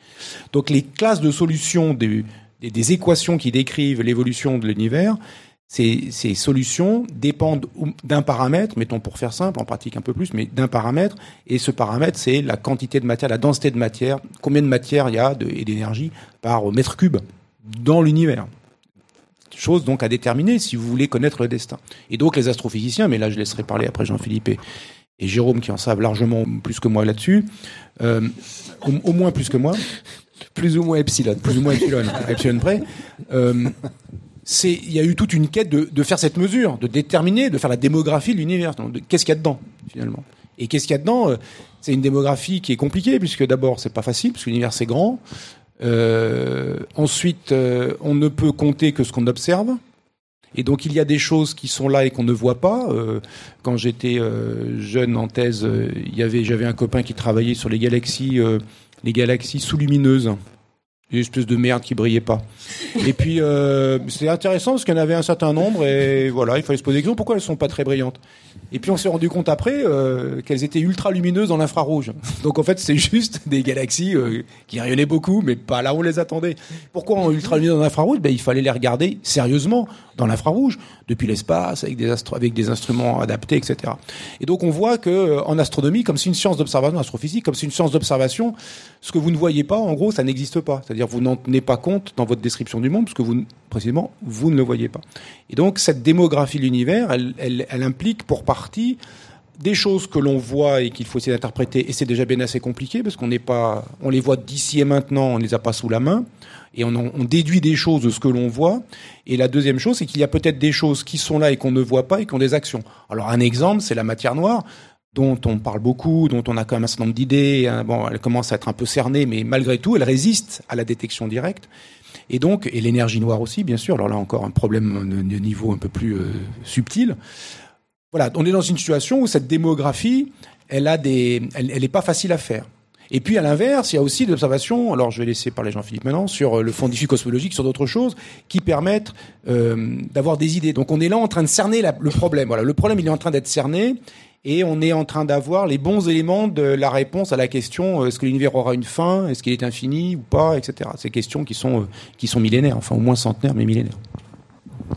Donc les classes de solutions des, des équations qui décrivent l'évolution de l'univers, ces, ces, solutions dépendent d'un paramètre, mettons pour faire simple, en pratique un peu plus, mais d'un paramètre, et ce paramètre, c'est la quantité de matière, la densité de matière, combien de matière il y a de, et d'énergie par mètre cube dans l'univers. Chose donc à déterminer si vous voulez connaître le destin. Et donc les astrophysiciens, mais là je laisserai parler après Jean-Philippe et, et, Jérôme qui en savent largement plus que moi là-dessus, euh, au, au, moins plus que moi. Plus ou moins epsilon. Plus ou moins epsilon, epsilon près. Euh, c'est il y a eu toute une quête de, faire cette mesure, de déterminer, de faire la démographie de l'univers. Qu'est-ce qu'il y a dedans finalement? Et qu'est-ce qu'il y a dedans euh, C'est une démographie qui est compliquée puisque d'abord c'est pas facile puisque l'univers c'est grand. Euh, ensuite, euh, on ne peut compter que ce qu'on observe. Et donc il y a des choses qui sont là et qu'on ne voit pas. Quand j'étais jeune en thèse, j'avais un copain qui travaillait sur les galaxies, les galaxies sous-lumineuses une espèce de merde qui brillait pas. Et puis euh, c'était intéressant parce qu'il y en avait un certain nombre et voilà, il fallait se poser des questions pourquoi elles sont pas très brillantes? Et puis on s'est rendu compte après euh, qu'elles étaient ultra lumineuses dans l'infrarouge. Donc en fait c'est juste des galaxies euh, qui rayonnaient beaucoup mais pas là où on les attendait. Pourquoi en ultra lumineux dans l'infrarouge? Ben il fallait les regarder sérieusement dans l'infrarouge depuis l'espace avec des avec des instruments adaptés etc. Et donc on voit que euh, en astronomie comme c'est une science d'observation astrophysique comme c'est une science d'observation ce que vous ne voyez pas en gros ça n'existe pas. C'est-à-dire vous n'en tenez pas compte dans votre description du monde, parce que vous, précisément, vous ne le voyez pas. Et donc cette démographie de l'univers, elle, elle, implique pour partie des choses que l'on voit et qu'il faut essayer d'interpréter, et c'est déjà bien assez compliqué parce qu'on n'est pas, on les voit d'ici et maintenant, on les a pas sous la main, et on, on déduit des choses de ce que l'on voit. Et la deuxième chose, c'est qu'il y a peut-être des choses qui sont là et qu'on ne voit pas et qui ont des actions. Alors un exemple, c'est la matière noire dont on parle beaucoup, dont on a quand même un certain nombre d'idées. Hein. Bon, elle commence à être un peu cernée, mais malgré tout, elle résiste à la détection directe. Et donc, et l'énergie noire aussi, bien sûr. Alors là encore, un problème de niveau un peu plus euh, subtil. Voilà, on est dans une situation où cette démographie, elle a des, elle, est pas facile à faire. Et puis à l'inverse, il y a aussi des observations, alors je vais laisser parler Jean-Philippe maintenant, sur le fond diffus cosmologique, sur d'autres choses, qui permettent euh, d'avoir des idées. Donc on est là en train de cerner le problème. Voilà, le problème il est en train d'être cerné, et on est en train d'avoir les bons éléments de la réponse à la question euh, est-ce que l'univers aura une fin, est-ce qu'il est infini ou pas, etc. Ces questions qui sont euh, qui sont millénaires, enfin au moins centenaires, mais millénaires.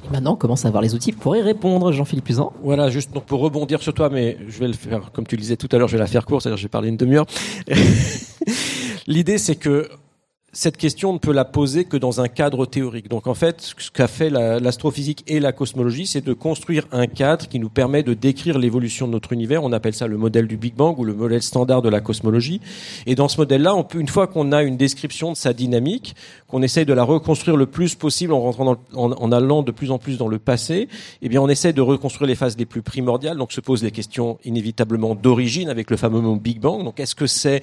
Et maintenant, on commence à avoir les outils pour y répondre, Jean-Philippe Usan. Voilà, juste donc pour rebondir sur toi, mais je vais le faire comme tu le disais tout à l'heure, je vais la faire courte, c'est-à-dire je vais parler une demi-heure. [LAUGHS] L'idée, c'est que cette question ne peut la poser que dans un cadre théorique. Donc en fait, ce qu'a fait la- l'astrophysique et la cosmologie, c'est de construire un cadre qui nous permet de décrire l'évolution de notre univers. On appelle ça le modèle du Big Bang ou le modèle standard de la cosmologie. Et dans ce modèle-là, une fois qu'on a une description de sa dynamique, qu'on essaye de la reconstruire le plus possible en rentrant en, allant de plus en plus dans le passé, eh bien on essaie de reconstruire les phases les plus primordiales. Donc se posent les questions inévitablement d'origine avec le fameux Big Bang. Donc est-ce que c'est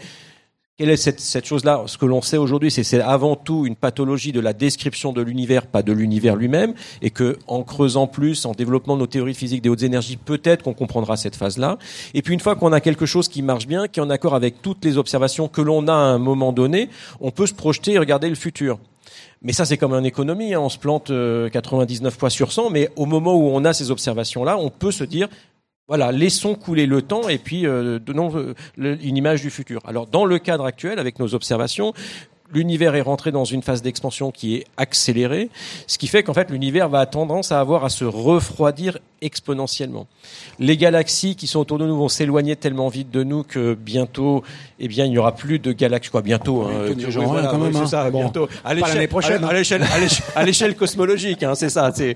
quelle est cette, cette chose-là? Ce que l'on sait aujourd'hui, c'est c'est avant tout une pathologie de la description de l'univers, pas de l'univers lui-même, et que en creusant plus, en développant nos théories physiques des hautes énergies, peut-être qu'on comprendra cette phase-là. Et puis une fois qu'on a quelque chose qui marche bien, qui est en accord avec toutes les observations que l'on a à un moment donné, on peut se projeter et regarder le futur. Mais ça, c'est comme en économie, hein, on se plante euh, 99 fois sur 100, mais au moment où on a ces observations-là, on peut se dire, voilà, laissons couler le temps et puis euh, donnons euh, une image du futur. Alors, dans le cadre actuel, avec nos observations, l'univers est rentré dans une phase d'expansion qui est accélérée, ce qui fait qu'en fait l'univers va tendance à avoir à se refroidir exponentiellement. Les galaxies qui sont autour de nous vont s'éloigner tellement vite de nous que bientôt, eh bien, il n'y aura plus de galaxies. Quoi, bientôt hein, Oui, oui, genre, voilà, quand même, oui, c'est hein. ça, Bon, bientôt. À l'échelle- prochaine, à l'échelle, à l'échelle- à l'échelle cosmologique, hein, c'est ça, c'est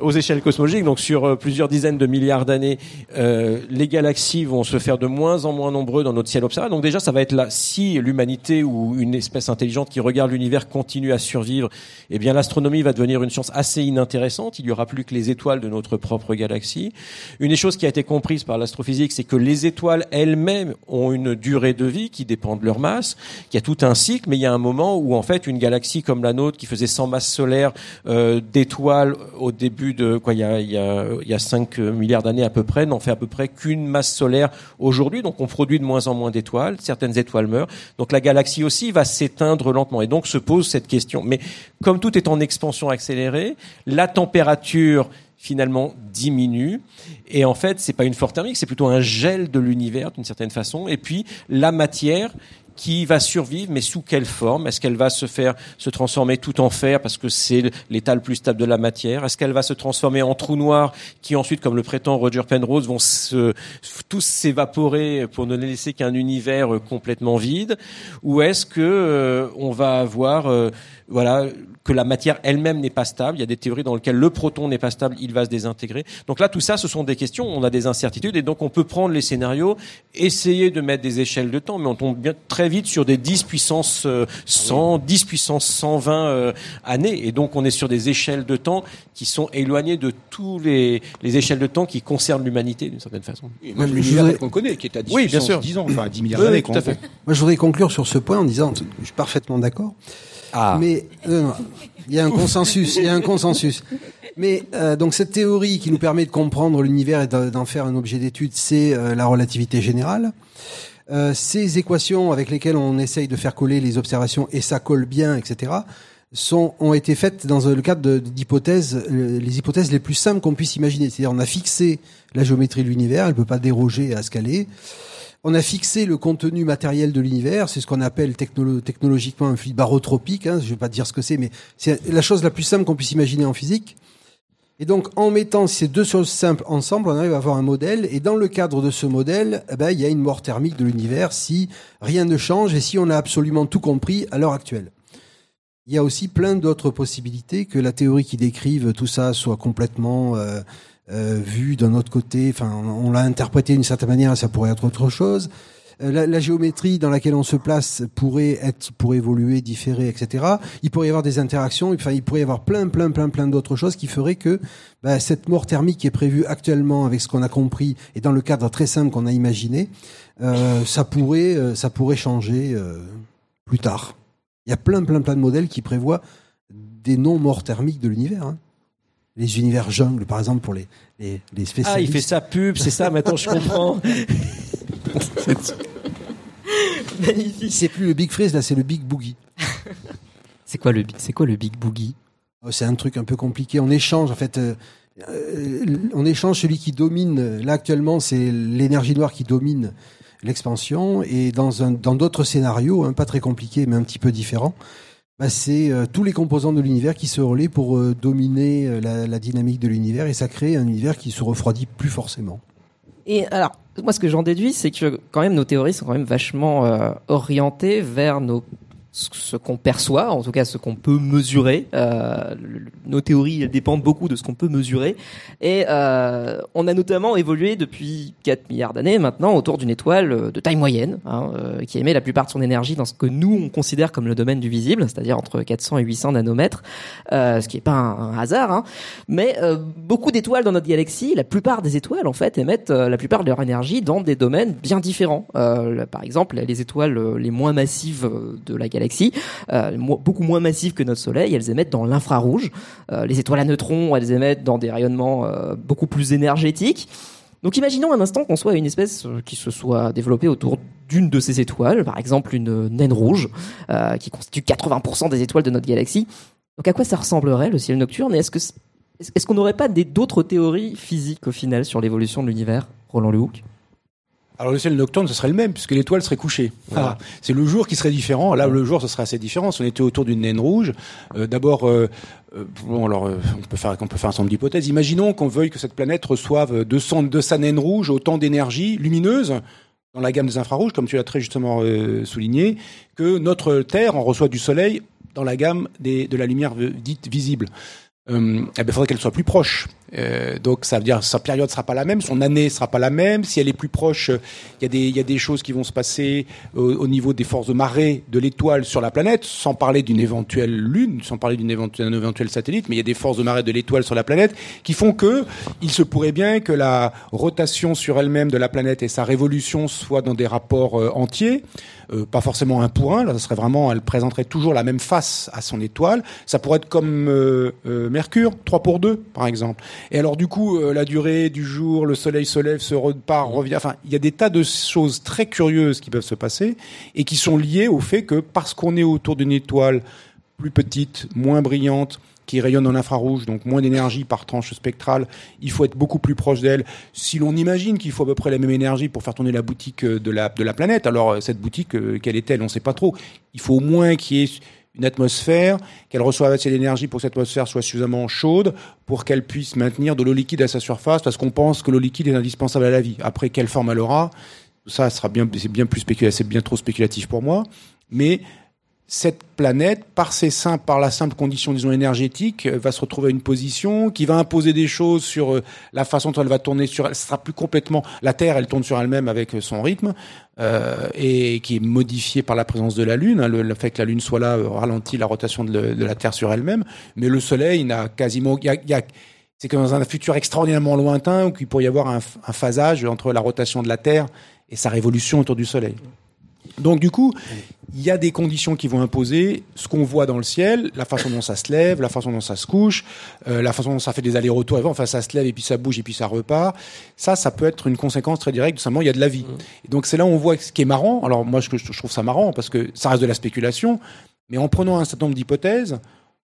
aux échelles cosmologiques. Donc sur euh, plusieurs dizaines de milliards d'années, euh, les galaxies vont se faire de moins en moins nombreux dans notre ciel observable. Donc déjà, ça va être là. Si l'humanité ou une espèce intelligente qui regarde l'univers continue à survivre, eh bien l'astronomie va devenir une science assez inintéressante. Il n'y aura plus que les étoiles de notre propre galaxie. Une des choses qui a été comprise par l'astrophysique, c'est que les étoiles elles-mêmes ont une durée de vie qui dépend de leur masse, qu'il y a tout un cycle, mais il y a un moment où en fait une galaxie comme la nôtre, qui faisait 100 masses solaires euh, d'étoiles au début de quoi, il y a, il y a, il y a 5 milliards d'années à peu près, n'en fait à peu près qu'une masse solaire aujourd'hui. Donc on produit de moins en moins d'étoiles. Certaines étoiles meurent. Donc la galaxie aussi va s'éteindre lentement. Et donc se pose cette question. Mais comme tout est en expansion accélérée, la température finalement diminue et en fait c'est pas une forte thermique c'est plutôt un gel de l'univers d'une certaine façon et puis la matière qui va survivre, mais sous quelle forme? Est-ce qu'elle va se faire se transformer tout en fer parce que c'est l'état le plus stable de la matière? Est-ce qu'elle va se transformer en trou noir qui ensuite, comme le prétend Roger Penrose, vont tous s'évaporer pour ne laisser qu'un univers euh, complètement vide? Ou est-ce que euh, on va avoir euh, voilà que la matière elle-même n'est pas stable. Il y a des théories dans lesquelles le proton n'est pas stable, il va se désintégrer. Donc là, tout ça, ce sont des questions. On a des incertitudes et donc on peut prendre les scénarios, essayer de mettre des échelles de temps, mais on tombe bien très vite sur des 10 puissance euh, 100, 10 puissance 120 euh, années, et donc on est sur des échelles de temps qui sont éloignées de tous les, les échelles de temps qui concernent l'humanité d'une certaine façon. Et même je l'univers voudrais- qu'on connaît, qui est à 10, Oui, bien sûr. 10 ans, enfin 10 milliards Oui, d'années. à. Moi, je voudrais conclure sur ce point en disant, je suis parfaitement d'accord. Ah. Mais euh, il y a un consensus, il y a un consensus. Mais euh, donc cette théorie qui nous permet de comprendre l'univers et d'en faire un objet d'étude, c'est euh, la relativité générale. Euh, ces équations avec lesquelles on essaye de faire coller les observations et ça colle bien, etc. Sont, ont été faites dans le cadre d'hypothèses, euh, les hypothèses les plus simples qu'on puisse imaginer. C'est-à-dire, on a fixé la géométrie de l'univers, elle ne peut pas déroger à ce qu'elle est. On a fixé le contenu matériel de l'univers, c'est ce qu'on appelle technolo- technologiquement un fluide barotropique. Hein, je ne vais pas dire ce que c'est, mais c'est la chose la plus simple qu'on puisse imaginer en physique. Et donc, en mettant ces deux choses simples ensemble, on arrive à avoir un modèle. Et dans le cadre de ce modèle, eh ben, il y a une mort thermique de l'univers si rien ne change et si on a absolument tout compris à l'heure actuelle. Il y a aussi plein d'autres possibilités que la théorie qui décrive tout ça soit complètement euh, euh, vue d'un autre côté. Enfin, on, l'a interprété d'une certaine manière, ça pourrait être autre chose. Euh, La, la géométrie dans laquelle on se place pourrait être, pourrait évoluer, différer, etc. Il pourrait y avoir des interactions. Enfin, il pourrait y avoir plein, plein, plein, plein d'autres choses qui feraient que bah, cette mort thermique qui est prévue actuellement avec ce qu'on a compris et dans le cadre très simple qu'on a imaginé, euh, ça pourrait, euh, ça pourrait changer plus tard. Il y a plein, plein, plein de modèles qui prévoient des non-morts thermiques de l'univers. hein. Les univers jungles, par exemple, pour les, les, les spécialistes. Ah, il fait sa pub, c'est ça, maintenant je comprends. [LAUGHS] Magnifique. C'est plus le Big Freeze, là, c'est le Big Boogie. [LAUGHS] C'est quoi le c'est quoi le Big Boogie? Oh, C'est un truc un peu compliqué. On échange, en fait, euh, euh, on échange celui qui domine. Là, actuellement, c'est l'énergie noire qui domine l'expansion. Et dans un, dans d'autres scénarios, hein, pas très compliqués, mais un petit peu différents, bah, c'est euh, tous les composants de l'univers qui se relaient pour euh, dominer euh, la, dynamique de l'univers. Et ça crée un univers qui se refroidit plus forcément. Et alors, moi, ce que j'en déduis, c'est que quand même nos théories sont quand même vachement orientées vers nos ce qu'on perçoit, en tout cas ce qu'on peut mesurer. Euh, nos théories elles dépendent beaucoup de ce qu'on peut mesurer. Et euh, on a notamment évolué depuis 4 milliards d'années maintenant autour d'une étoile de taille moyenne, hein, euh, qui émet la plupart de son énergie dans ce que nous on considère comme le domaine du visible, c'est-à-dire entre 400 et 800 nanomètres, euh, ce qui n'est pas un, hasard. Hein. Mais euh, beaucoup d'étoiles dans notre galaxie, la plupart des étoiles en fait émettent euh, la plupart de leur énergie dans des domaines bien différents. par exemple, les étoiles les moins massives de la galaxie galaxies, euh, beaucoup moins massives que notre Soleil, elles émettent dans l'infrarouge. Euh, les étoiles à neutrons, elles émettent dans des rayonnements euh, beaucoup plus énergétiques. Donc imaginons un instant qu'on soit une espèce qui se soit développée autour d'une de ces étoiles, par exemple une naine rouge, qui constitue 80% des étoiles de notre galaxie. Donc à quoi ça ressemblerait le ciel nocturne est-ce est-ce qu'on n'aurait pas d'autres théories physiques au final sur l'évolution de l'univers, Roland Lehoucq alors le ciel nocturne, ce serait le même, puisque l'étoile serait couchée. Ah, c'est le jour qui serait différent. Là, le jour, ce serait assez différent. Si on était autour d'une naine rouge, euh, d'abord, euh, euh, bon, alors, on peut faire, on peut faire un certain nombre d'hypothèses. Imaginons qu'on veuille que cette planète reçoive de, son, de sa naine rouge autant d'énergie lumineuse dans la gamme des infrarouges, comme tu l'as très justement souligné, que notre Terre en reçoit du Soleil dans la gamme des, de la lumière dite visible euh, eh il faudrait qu'elle soit plus proche. Euh, donc ça veut dire sa période sera pas la même, son année sera pas la même. Si elle est plus proche, il y des il y a des choses qui vont se passer au, niveau des forces de marée de l'étoile sur la planète, sans parler d'une éventuelle lune, sans parler d'une éventuelle, éventuel satellite, mais il y a des forces de marée de l'étoile sur la planète qui font que il se pourrait bien que la rotation sur elle-même de la planète et sa révolution soient dans des rapports euh, entiers. Euh, pas forcément un pour un, là, ça serait vraiment, elle présenterait toujours la même face à son étoile. Ça pourrait être comme euh, euh, Mercure, 3 pour 2, par exemple. Et alors, du coup, la durée du jour, le soleil se lève, se repart, revient. Enfin, il y a des tas de choses très curieuses qui peuvent se passer et qui sont liées au fait que parce qu'on est autour d'une étoile plus petite, moins brillante, qui rayonne en infrarouge, donc moins d'énergie par tranche spectrale. Il faut être beaucoup plus proche d'elle. Si l'on imagine qu'il faut à peu près la même énergie pour faire tourner la boutique euh, de la, de la planète, alors euh, cette boutique, euh, quelle est-elle? On ne sait pas trop. Il faut au moins qu'il y ait une atmosphère, qu'elle reçoive assez d'énergie pour que cette atmosphère soit suffisamment chaude pour qu'elle puisse maintenir de l'eau liquide à sa surface, parce qu'on pense que l'eau liquide est indispensable à la vie. Après, quelle forme elle aura? Ça sera bien, c'est bien plus spéculatif, c'est bien trop spéculatif pour moi. Mais cette planète, par ses simples, par la simple condition, disons, énergétique, euh, va se retrouver à une position qui va imposer des choses sur euh, la façon dont elle va tourner sur elle. Ce sera plus complètement, la Terre, elle tourne sur elle-même avec euh, son rythme, euh, et qui est modifié par la présence de la Lune. Hein. Le, fait que la Lune soit là ralentit la rotation de, de la Terre sur elle-même. Mais le Soleil n'a quasiment, y a, y a, c'est comme dans un futur extraordinairement lointain où il pourrait y avoir un, un phasage entre la rotation de la Terre et sa révolution autour du Soleil. Donc du coup, il y a des conditions qui vont imposer ce qu'on voit dans le ciel, la façon dont ça se lève, la façon dont ça se couche, euh, la façon dont ça fait des allers-retours. Enfin, ça se lève et puis ça bouge et puis ça repart. Ça, ça peut être une conséquence très directe. Simplement, il y a de la vie. Et donc c'est là où on voit ce qui est marrant. Alors moi, je, je trouve ça marrant parce que ça reste de la spéculation. Mais en prenant un certain nombre d'hypothèses,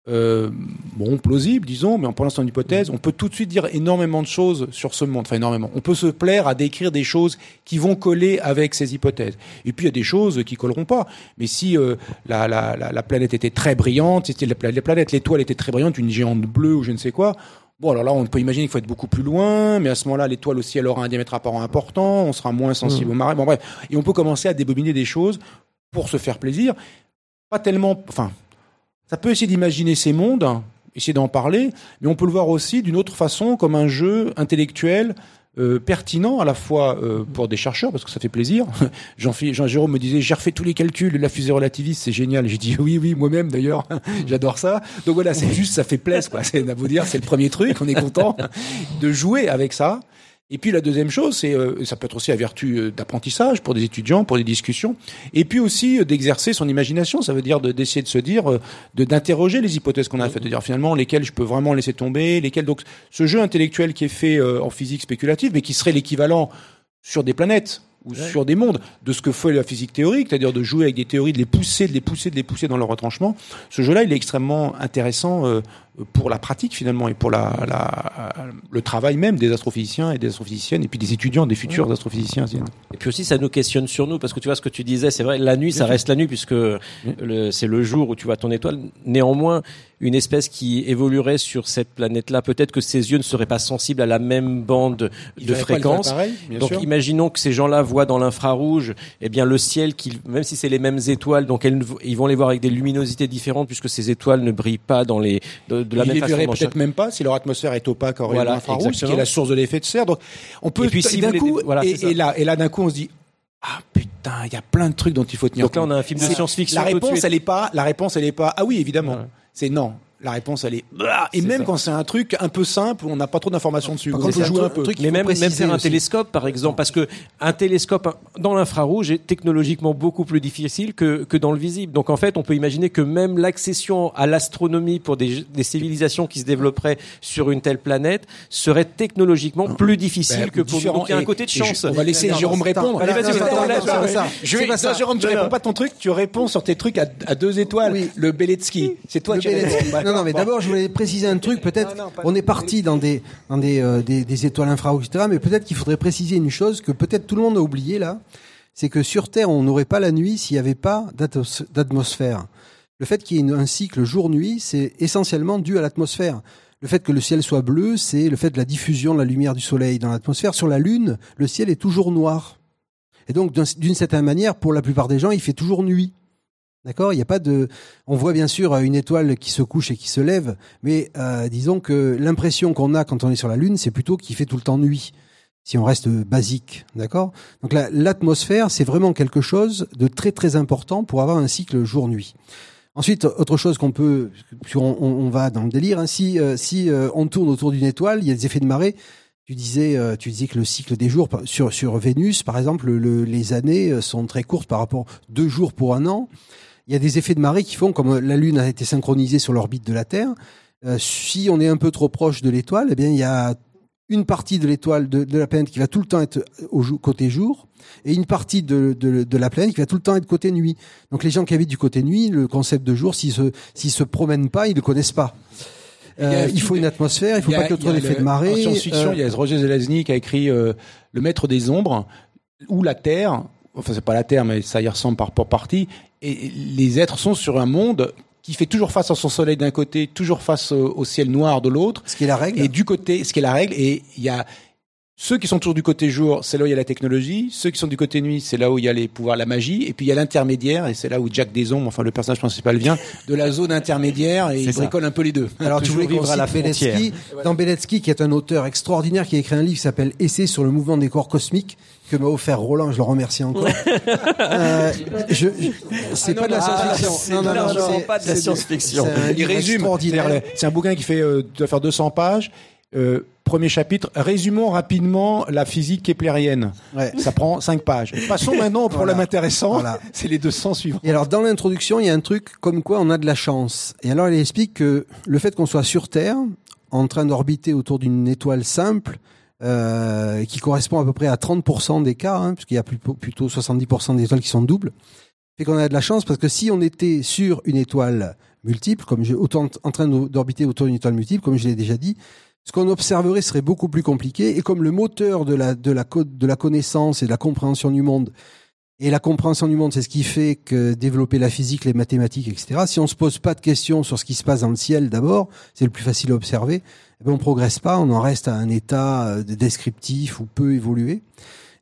euh, bon, plausible, disons, mais en l'instant une hypothèse, on peut tout de suite dire énormément de choses sur ce monde. Enfin, énormément. On peut se plaire à décrire des choses qui vont coller avec ces hypothèses. Et puis, il y a des choses qui colleront pas. Mais si euh, la, la, la, planète était très brillante, si la, la planète, l'étoile était très brillante, une géante bleue ou je ne sais quoi, Bon, alors là, on peut imaginer qu'il faut être beaucoup plus loin, mais à ce moment-là, l'étoile aussi, elle aura un diamètre apparent important, on sera moins sensible mmh. aux marées. Bon, bref. Et on peut commencer à débobiner des choses pour se faire plaisir. Pas tellement, enfin, ça peut essayer d'imaginer ces mondes, essayer d'en parler, mais on peut le voir aussi d'une autre façon, comme un jeu intellectuel euh, pertinent à la fois euh, pour des chercheurs parce que ça fait plaisir. [LAUGHS] Jean, Jean Jérôme me disait j'ai refait tous les calculs de la fusée relativiste, c'est génial. J'ai dit oui oui moi-même d'ailleurs, [LAUGHS] j'adore ça. Donc voilà c'est juste ça fait plaisir quoi. C'est à vous dire c'est le premier truc, on est content [LAUGHS] de jouer avec ça. Et puis la deuxième chose, c'est euh, ça peut être aussi à vertu euh, d'apprentissage pour des étudiants, pour des discussions, et puis aussi euh, d'exercer son imagination. Ça veut dire d'essayer de, se dire, de d'interroger les hypothèses qu'on a faites, de dire finalement lesquelles je peux vraiment laisser tomber, lesquelles. Donc ce jeu intellectuel qui est fait en physique spéculative, mais qui serait l'équivalent sur des planètes ou sur des mondes de ce que fait la physique théorique, c'est-à-dire de jouer avec des théories, de les pousser, de les pousser, de les pousser dans leur retranchement. Ce jeu-là, il est extrêmement intéressant pour la pratique finalement et pour la, la, le travail même des astrophysiciens et des astrophysiciennes et puis des étudiants, des futurs astrophysiciens. Et puis aussi, ça nous questionne sur nous parce que tu vois ce que tu disais, c'est vrai, la nuit, ça reste la nuit puisque c'est le jour où tu vois ton étoile. Néanmoins, une espèce qui évoluerait sur cette planète-là, peut-être que ses yeux ne seraient pas sensibles à la même bande Ils de fréquence. pareil, Donc sûr. imaginons que ces gens-là voient dans l'infrarouge, eh bien le ciel, qu'ils- même si c'est les mêmes étoiles, donc elles, ils vont les voir avec des luminosités différentes puisque ces étoiles ne brillent pas dans les de, la Ils même façon. dans peut-être chaque- même pas si leur atmosphère est opaque en rayon Voilà, infrarouge, ce qui est la source de l'effet de serre. Donc, on peut Et puis, si d'un coup, voilà, et, et là, et là, d'un coup, on se dit, ah putain, il y a plein de trucs dont il faut tenir Donc là, compte. on a un film de science-fiction. La réponse, elle est pas, la réponse, elle est pas, ah oui, évidemment. C'est non. La réponse, elle est, bah, et même ça. quand c'est un truc un peu simple où on n'a pas trop d'informations dessus. Par on jouer un peu. Mais même, même faire un aussi. télescope, par exemple, parce que un télescope dans l'infrarouge est technologiquement beaucoup plus difficile que, que dans le visible. Donc en fait, on peut imaginer que même l'accession à l'astronomie pour des, des civilisations qui se développeraient sur une telle planète serait technologiquement plus difficile Ben, que pour nous. Donc il y a un côté de je- chance. on va laisser Jérôme répondre. Allez, vas-y. Je C'est vais, ça. Jérôme, tu réponds pas ton truc, tu réponds sur tes trucs à, deux étoiles. Oui. Le Beletsky. C'est toi qui réponds. Non, non, mais d'abord, je voulais préciser un truc. Peut-être, on est parti dans des, dans des, euh, des, des étoiles infrarouges, etc. Mais peut-être qu'il faudrait préciser une chose que peut-être tout le monde a oublié là. C'est que sur Terre, on n'aurait pas la nuit s'il n'y avait pas d'atmosphère. Le fait qu'il y ait une- un cycle jour-nuit, c'est essentiellement dû à l'atmosphère. Le fait que le ciel soit bleu, c'est le fait de la diffusion de la lumière du soleil dans l'atmosphère. Sur la Lune, le ciel est toujours noir. Et donc, d'un- d'une certaine manière, pour la plupart des gens, il fait toujours nuit. D'accord? Il n'y a pas de. On voit bien sûr euh, une étoile qui se couche et qui se lève, mais euh, disons que l'impression qu'on a quand on est sur la Lune, c'est plutôt qu'il fait tout le temps nuit. Si on reste basique, d'accord? Donc la- l'atmosphère, c'est vraiment quelque chose de très très important pour avoir un cycle jour-nuit. Ensuite, autre chose qu'on peut, on, on- va dans le délire. hein, si euh, on tourne autour d'une étoile, il y a des effets de marée. Tu disais, tu disais que le cycle des jours sur Vénus, par exemple, le- les années sont très courtes par rapport deux jours pour un an. Il y a des effets de marée qui font, comme la Lune a été synchronisée sur l'orbite de la Terre, euh, si on est un peu trop proche de l'étoile, eh bien il y a une partie de l'étoile de, de la planète qui va tout le temps être au jou- côté jour et une partie de, de, de la planète qui va tout le temps être côté nuit. Donc les gens qui habitent du côté nuit, le concept de jour, s'ils se s'ils se promènent pas, ils ne connaissent pas. Il Euh, il faut une atmosphère, il faut a- pas qu'il y ait trop d'effets le- de marée. En science-fiction, Euh, il y a Roger Zelazny qui a écrit euh, Le Maître des Ombres, où la Terre, enfin c'est pas la Terre, mais ça y ressemble par, par partie, et les êtres sont sur un monde qui fait toujours face à son soleil d'un côté, toujours face au, au ciel noir de l'autre, ce qui est la règle. et du côté, ce qui est la règle, et il y a ceux qui sont toujours du côté jour, c'est là où il y a la technologie. Ceux qui sont du côté nuit, c'est là où il y a les pouvoirs, la magie. Et puis il y a l'intermédiaire, et c'est là où Jack Deson, enfin le personnage principal vient de la zone intermédiaire, et il ça. bricole un peu les deux. Alors tu voulais qu'on vivre à la Beletsky. Dans Beletsky, qui est un auteur extraordinaire, qui a écrit un livre qui s'appelle Essai sur le mouvement des corps cosmiques, que m'a offert Roland, je le remercie encore. euh, je, je- c'est pas de la Ah, science-fiction. c'est Non, non, non, pas de la science-fiction. Il résume. C'est un bouquin qui fait, euh, doit faire 200 pages. Euh, premier chapitre, résumons rapidement la physique keplérienne. Ouais. Ça prend 5 pages. Passons [LAUGHS] maintenant au problème Voilà. intéressant. Voilà. C'est les 200 suivants. Et alors, dans l'introduction, il y a un truc comme quoi on a de la chance. Et alors, elle explique que le fait qu'on soit sur Terre, en train d'orbiter autour d'une étoile simple, euh, qui correspond à peu près à 30% des cas, hein, puisqu'il y a plutôt, plutôt 70% des étoiles qui sont doubles, fait qu'on a de la chance parce que si on était sur une étoile multiple, comme je, autant en train d'orbiter autour d'une étoile multiple, comme je l'ai déjà dit, ce qu'on observerait serait beaucoup plus compliqué. Et comme le moteur de la connaissance et de la compréhension du monde et la compréhension du monde, c'est ce qui fait que développer la physique, les mathématiques, etc. Si on se pose pas de questions sur ce qui se passe dans le ciel d'abord, c'est le plus facile à observer. Eh ben, on progresse pas, on en reste à un état euh, de descriptif ou peu évolué.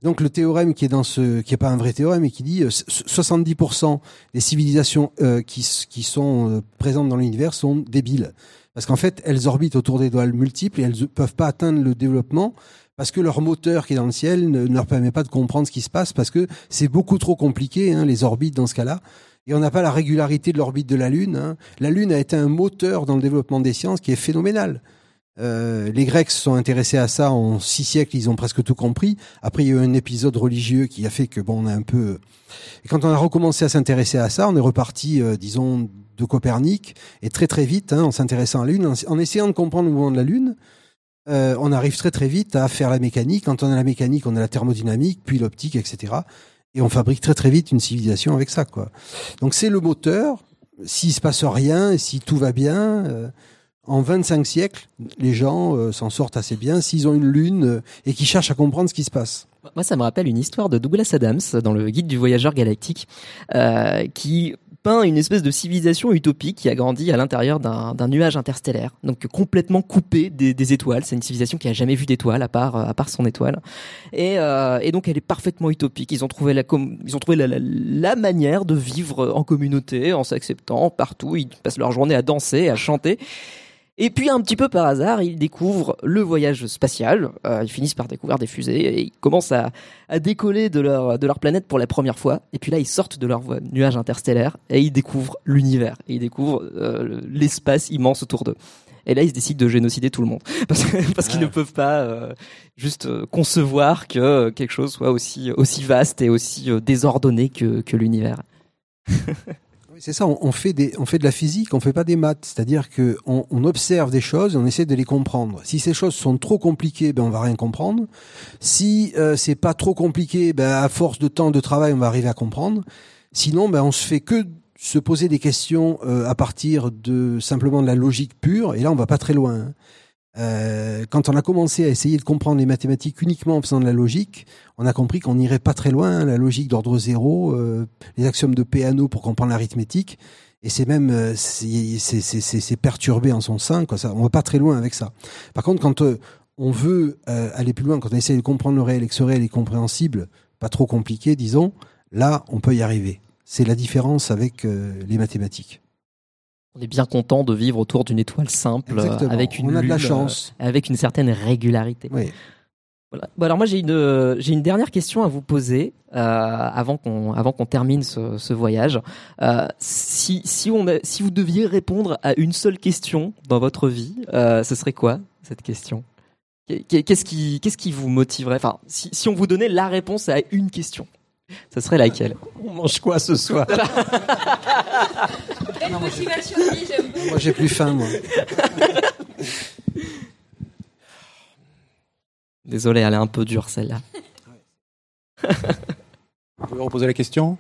Donc le théorème qui est dans ce, qui est pas un vrai théorème, et qui dit euh, 70% des civilisations euh, qui, qui sont euh, présentes dans l'univers sont débiles, parce qu'en fait elles orbitent autour d'étoiles multiples et elles ne peuvent pas atteindre le développement parce que leur moteur qui est dans le ciel ne, leur permet pas de comprendre ce qui se passe parce que c'est beaucoup trop compliqué hein, les orbites dans ce cas-là. Et on n'a pas la régularité de l'orbite de la Lune. hein. La Lune a été un moteur dans le développement des sciences qui est phénoménal. Euh, les Grecs se sont intéressés à ça en six siècles, ils ont presque tout compris. Après, il y a eu un épisode religieux qui a fait que bon, on a un peu. Et quand on a recommencé à s'intéresser à ça, on est reparti, euh, disons, de Copernic et très très vite, hein, en s'intéressant à la Lune, en, en essayant de comprendre le mouvement de la Lune. Euh, on arrive très très vite à faire la mécanique. Quand on a la mécanique, on a la thermodynamique, puis l'optique, etc. Et on fabrique très très vite une civilisation avec ça, quoi. Donc c'est le moteur. S'il se passe rien, si tout va bien, euh, en 25 siècles, les gens euh, s'en sortent assez bien s'ils ont une lune euh, et qui cherchent à comprendre ce qui se passe. Moi, ça me rappelle une histoire de Douglas Adams dans le Guide du voyageur galactique, euh, qui une espèce de civilisation utopique qui a grandi à l'intérieur d'un nuage interstellaire, donc complètement coupé des, étoiles. C'est une civilisation qui a jamais vu d'étoiles à part à part son étoile, et, euh, et donc elle est parfaitement utopique. Ils ont trouvé la ils ont trouvé la manière de vivre en communauté, en s'acceptant partout. Ils passent leur journée à danser, à chanter. Et puis un petit peu par hasard, ils découvrent le voyage spatial. Euh, ils finissent par découvrir des fusées et ils commencent à, à décoller de leur de leur planète pour la première fois. Et puis là, ils sortent de leur nuage interstellaire et ils découvrent l'univers. Et ils découvrent euh, l'espace immense autour d'eux. Et là, ils décident de génocider tout le monde [LAUGHS] parce, qu'ils ne peuvent pas euh, juste euh, concevoir que euh, quelque chose soit aussi aussi vaste et aussi désordonné que que l'univers. [LAUGHS] C'est ça, on, fait des, on fait de la physique, on fait pas des maths. C'est-à-dire que on, on observe des choses, et on essaie de les comprendre. Si ces choses sont trop compliquées, ben on va rien comprendre. Si euh, c'est pas trop compliqué, ben à force de temps de travail, on va arriver à comprendre. Sinon, ben on se fait que se poser des questions euh, à partir de simplement de la logique pure. Et là, on va pas très loin. hein. Euh, quand on a commencé à essayer de comprendre les mathématiques uniquement en faisant de la logique, on a compris qu'on n'irait pas très loin. hein. La logique d'ordre zéro, euh, les axiomes de Peano pour comprendre l'arithmétique, et c'est même euh, c'est perturbé en son sein. Quoi, ça, on va pas très loin avec ça. Par contre, quand on veut aller plus loin, quand on essaie de comprendre le réel et que ce réel est compréhensible, pas trop compliqué, disons, là, on peut y arriver. C'est la différence avec les mathématiques. On est bien content de vivre autour d'une étoile simple, euh, Exactement. avec une on a de la lune, euh, chance. avec une certaine régularité. Oui. Voilà. Bon, alors moi j'ai une euh, j'ai une dernière question à vous poser euh, avant qu'on avant qu'on termine ce, ce voyage. Euh, si si on a- si vous deviez répondre à une seule question dans votre vie, euh, ce serait quoi cette question? Qu'est- qu'est- Qu'est-ce qui qu'est-ce qui vous motiverait? Enfin, si si on vous donnait la réponse à une question, ce serait laquelle On mange quoi ce soir? Moi, j'ai plus faim, moi. Désolé, elle est un peu dure celle-là. Vous pouvez reposer la question?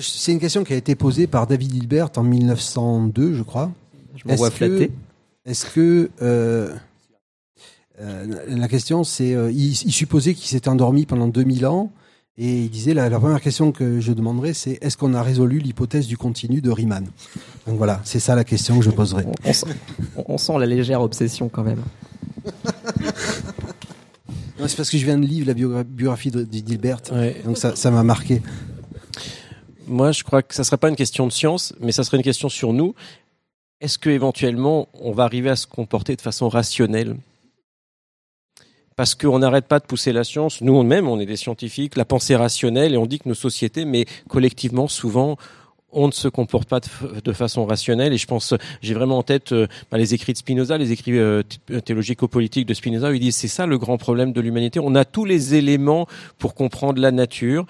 C'est une question qui a été posée par David Hilbert en 1902, je crois. Je m'en vois Est-ce que- flatté. Est-ce que euh, euh, la question c'est euh, il, il supposait qu'il s'était endormi pendant 2000 ans et il disait la, la première question que je demanderais c'est est-ce qu'on a résolu l'hypothèse du continu de Riemann? Donc voilà, c'est ça la question que je poserai. On, on sent, on sent la légère obsession quand même. Non, c'est parce que je viens de lire la biogra- biographie de- d'Hilbert, Ouais. donc ça ça m'a marqué. Moi, je crois que ça serait pas une question de science, mais ça serait une question sur nous. Est-ce que éventuellement, on va arriver à se comporter de façon rationnelle? Parce qu'on n'arrête pas de pousser la science. Nous, même, on est des scientifiques, la pensée rationnelle, et on dit que nos sociétés, mais collectivement, souvent, on ne se comporte pas de, façon rationnelle. Et je pense, j'ai vraiment en tête euh, bah, les écrits de Spinoza, les écrits euh, thé- théologico-politiques de Spinoza. Où il dit c'est ça le grand problème de l'humanité. On a tous les éléments pour comprendre la nature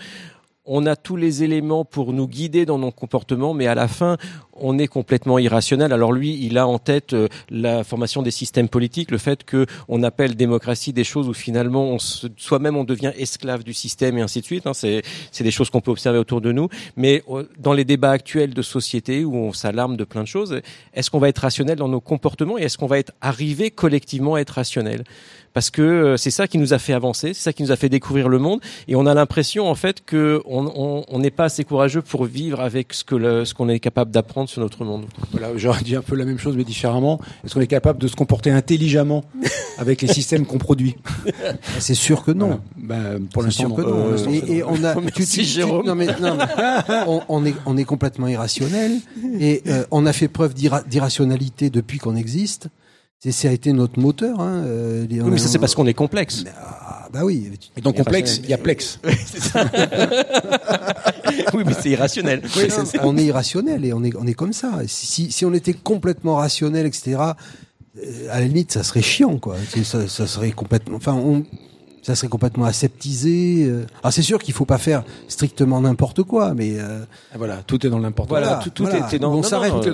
on a tous les éléments pour nous guider dans nos comportements, mais à la fin, on est complètement irrationnel. Alors lui, il a en tête euh, la formation des systèmes politiques, le fait que on appelle démocratie des choses où finalement, on soi-même, on devient esclave du système et ainsi de suite. hein. C'est, des choses qu'on peut observer autour de nous. Mais euh, dans les débats actuels de société où on s'alarme de plein de choses, est-ce qu'on va être rationnel dans nos comportements et est-ce qu'on va être arrivé collectivement à être rationnel? Parce que euh, c'est ça qui nous a fait avancer, c'est ça qui nous a fait découvrir le monde, et on a l'impression en fait que on on- on n'est pas assez courageux pour vivre avec ce que le- ce qu'on est capable d'apprendre sur notre monde. Voilà, j'aurais dit un peu la même chose mais différemment. Est-ce qu'on est capable de se comporter intelligemment avec les systèmes qu'on produit? [LAUGHS] C'est sûr que non. Voilà. Ben, pour C'est l'instant, que non. Euh, et, et on a, [LAUGHS] Merci, Jérôme. non mais, non, mais [LAUGHS] on, on est, on est complètement irrationnel et euh, on a fait preuve d'irrationalité depuis qu'on existe. C'est, ça a été notre moteur. Hein. euh, Oui, mais ça c'est parce qu'on est complexe. Ah, bah oui. Et dans complexe, il y a plex. [LAUGHS] [LAUGHS] oui, mais c'est irrationnel. Oui, on est irrationnel et on est, on est comme ça. Si, si on était complètement rationnel, etc., euh, à la limite, ça serait chiant, quoi. Ça, ça serait complètement. Enfin, on, ça serait complètement aseptisé. euh. Alors c'est sûr qu'il faut pas faire strictement n'importe quoi, mais euh, Ah, Voilà, tout est dans l'important. Voilà, tout- tout on s'arrête, tout est dans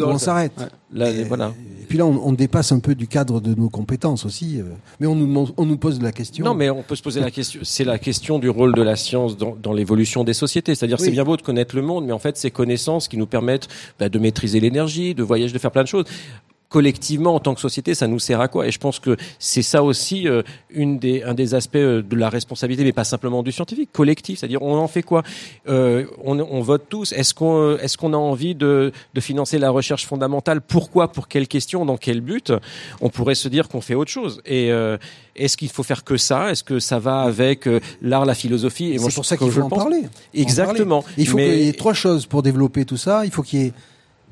où le- on s'arrête. Ouais. Et, voilà. et puis là, on, on dépasse un peu du cadre de nos compétences aussi. euh. Mais on nous, on nous pose la question. Non, mais on peut se poser la question. C'est la question du rôle de la science dans, dans l'évolution des sociétés. C'est-à-dire, Oui. c'est bien beau de connaître le monde, mais en fait, ces connaissances qui nous permettent bah, de maîtriser l'énergie, de voyager, de faire plein de choses. Collectivement, en tant que société, ça nous sert à quoi? Et je pense que c'est ça aussi euh, une des, un des aspects euh, de la responsabilité, mais pas simplement du scientifique, collectif. C'est-à-dire, on en fait quoi? Euh, on, on vote tous. Est-ce qu'on euh, est-ce qu'on a envie de, de financer la recherche fondamentale? Pourquoi? Pour quelle question Dans quel but? On pourrait se dire qu'on fait autre chose. Et euh, est-ce qu'il faut faire que ça? Est-ce que ça va avec l'art, la philosophie? Et c'est pour ça qu'il faut en parler. Exactement. Il faut Mais- qu'il y ait trois choses pour développer tout ça. Il faut qu'il y ait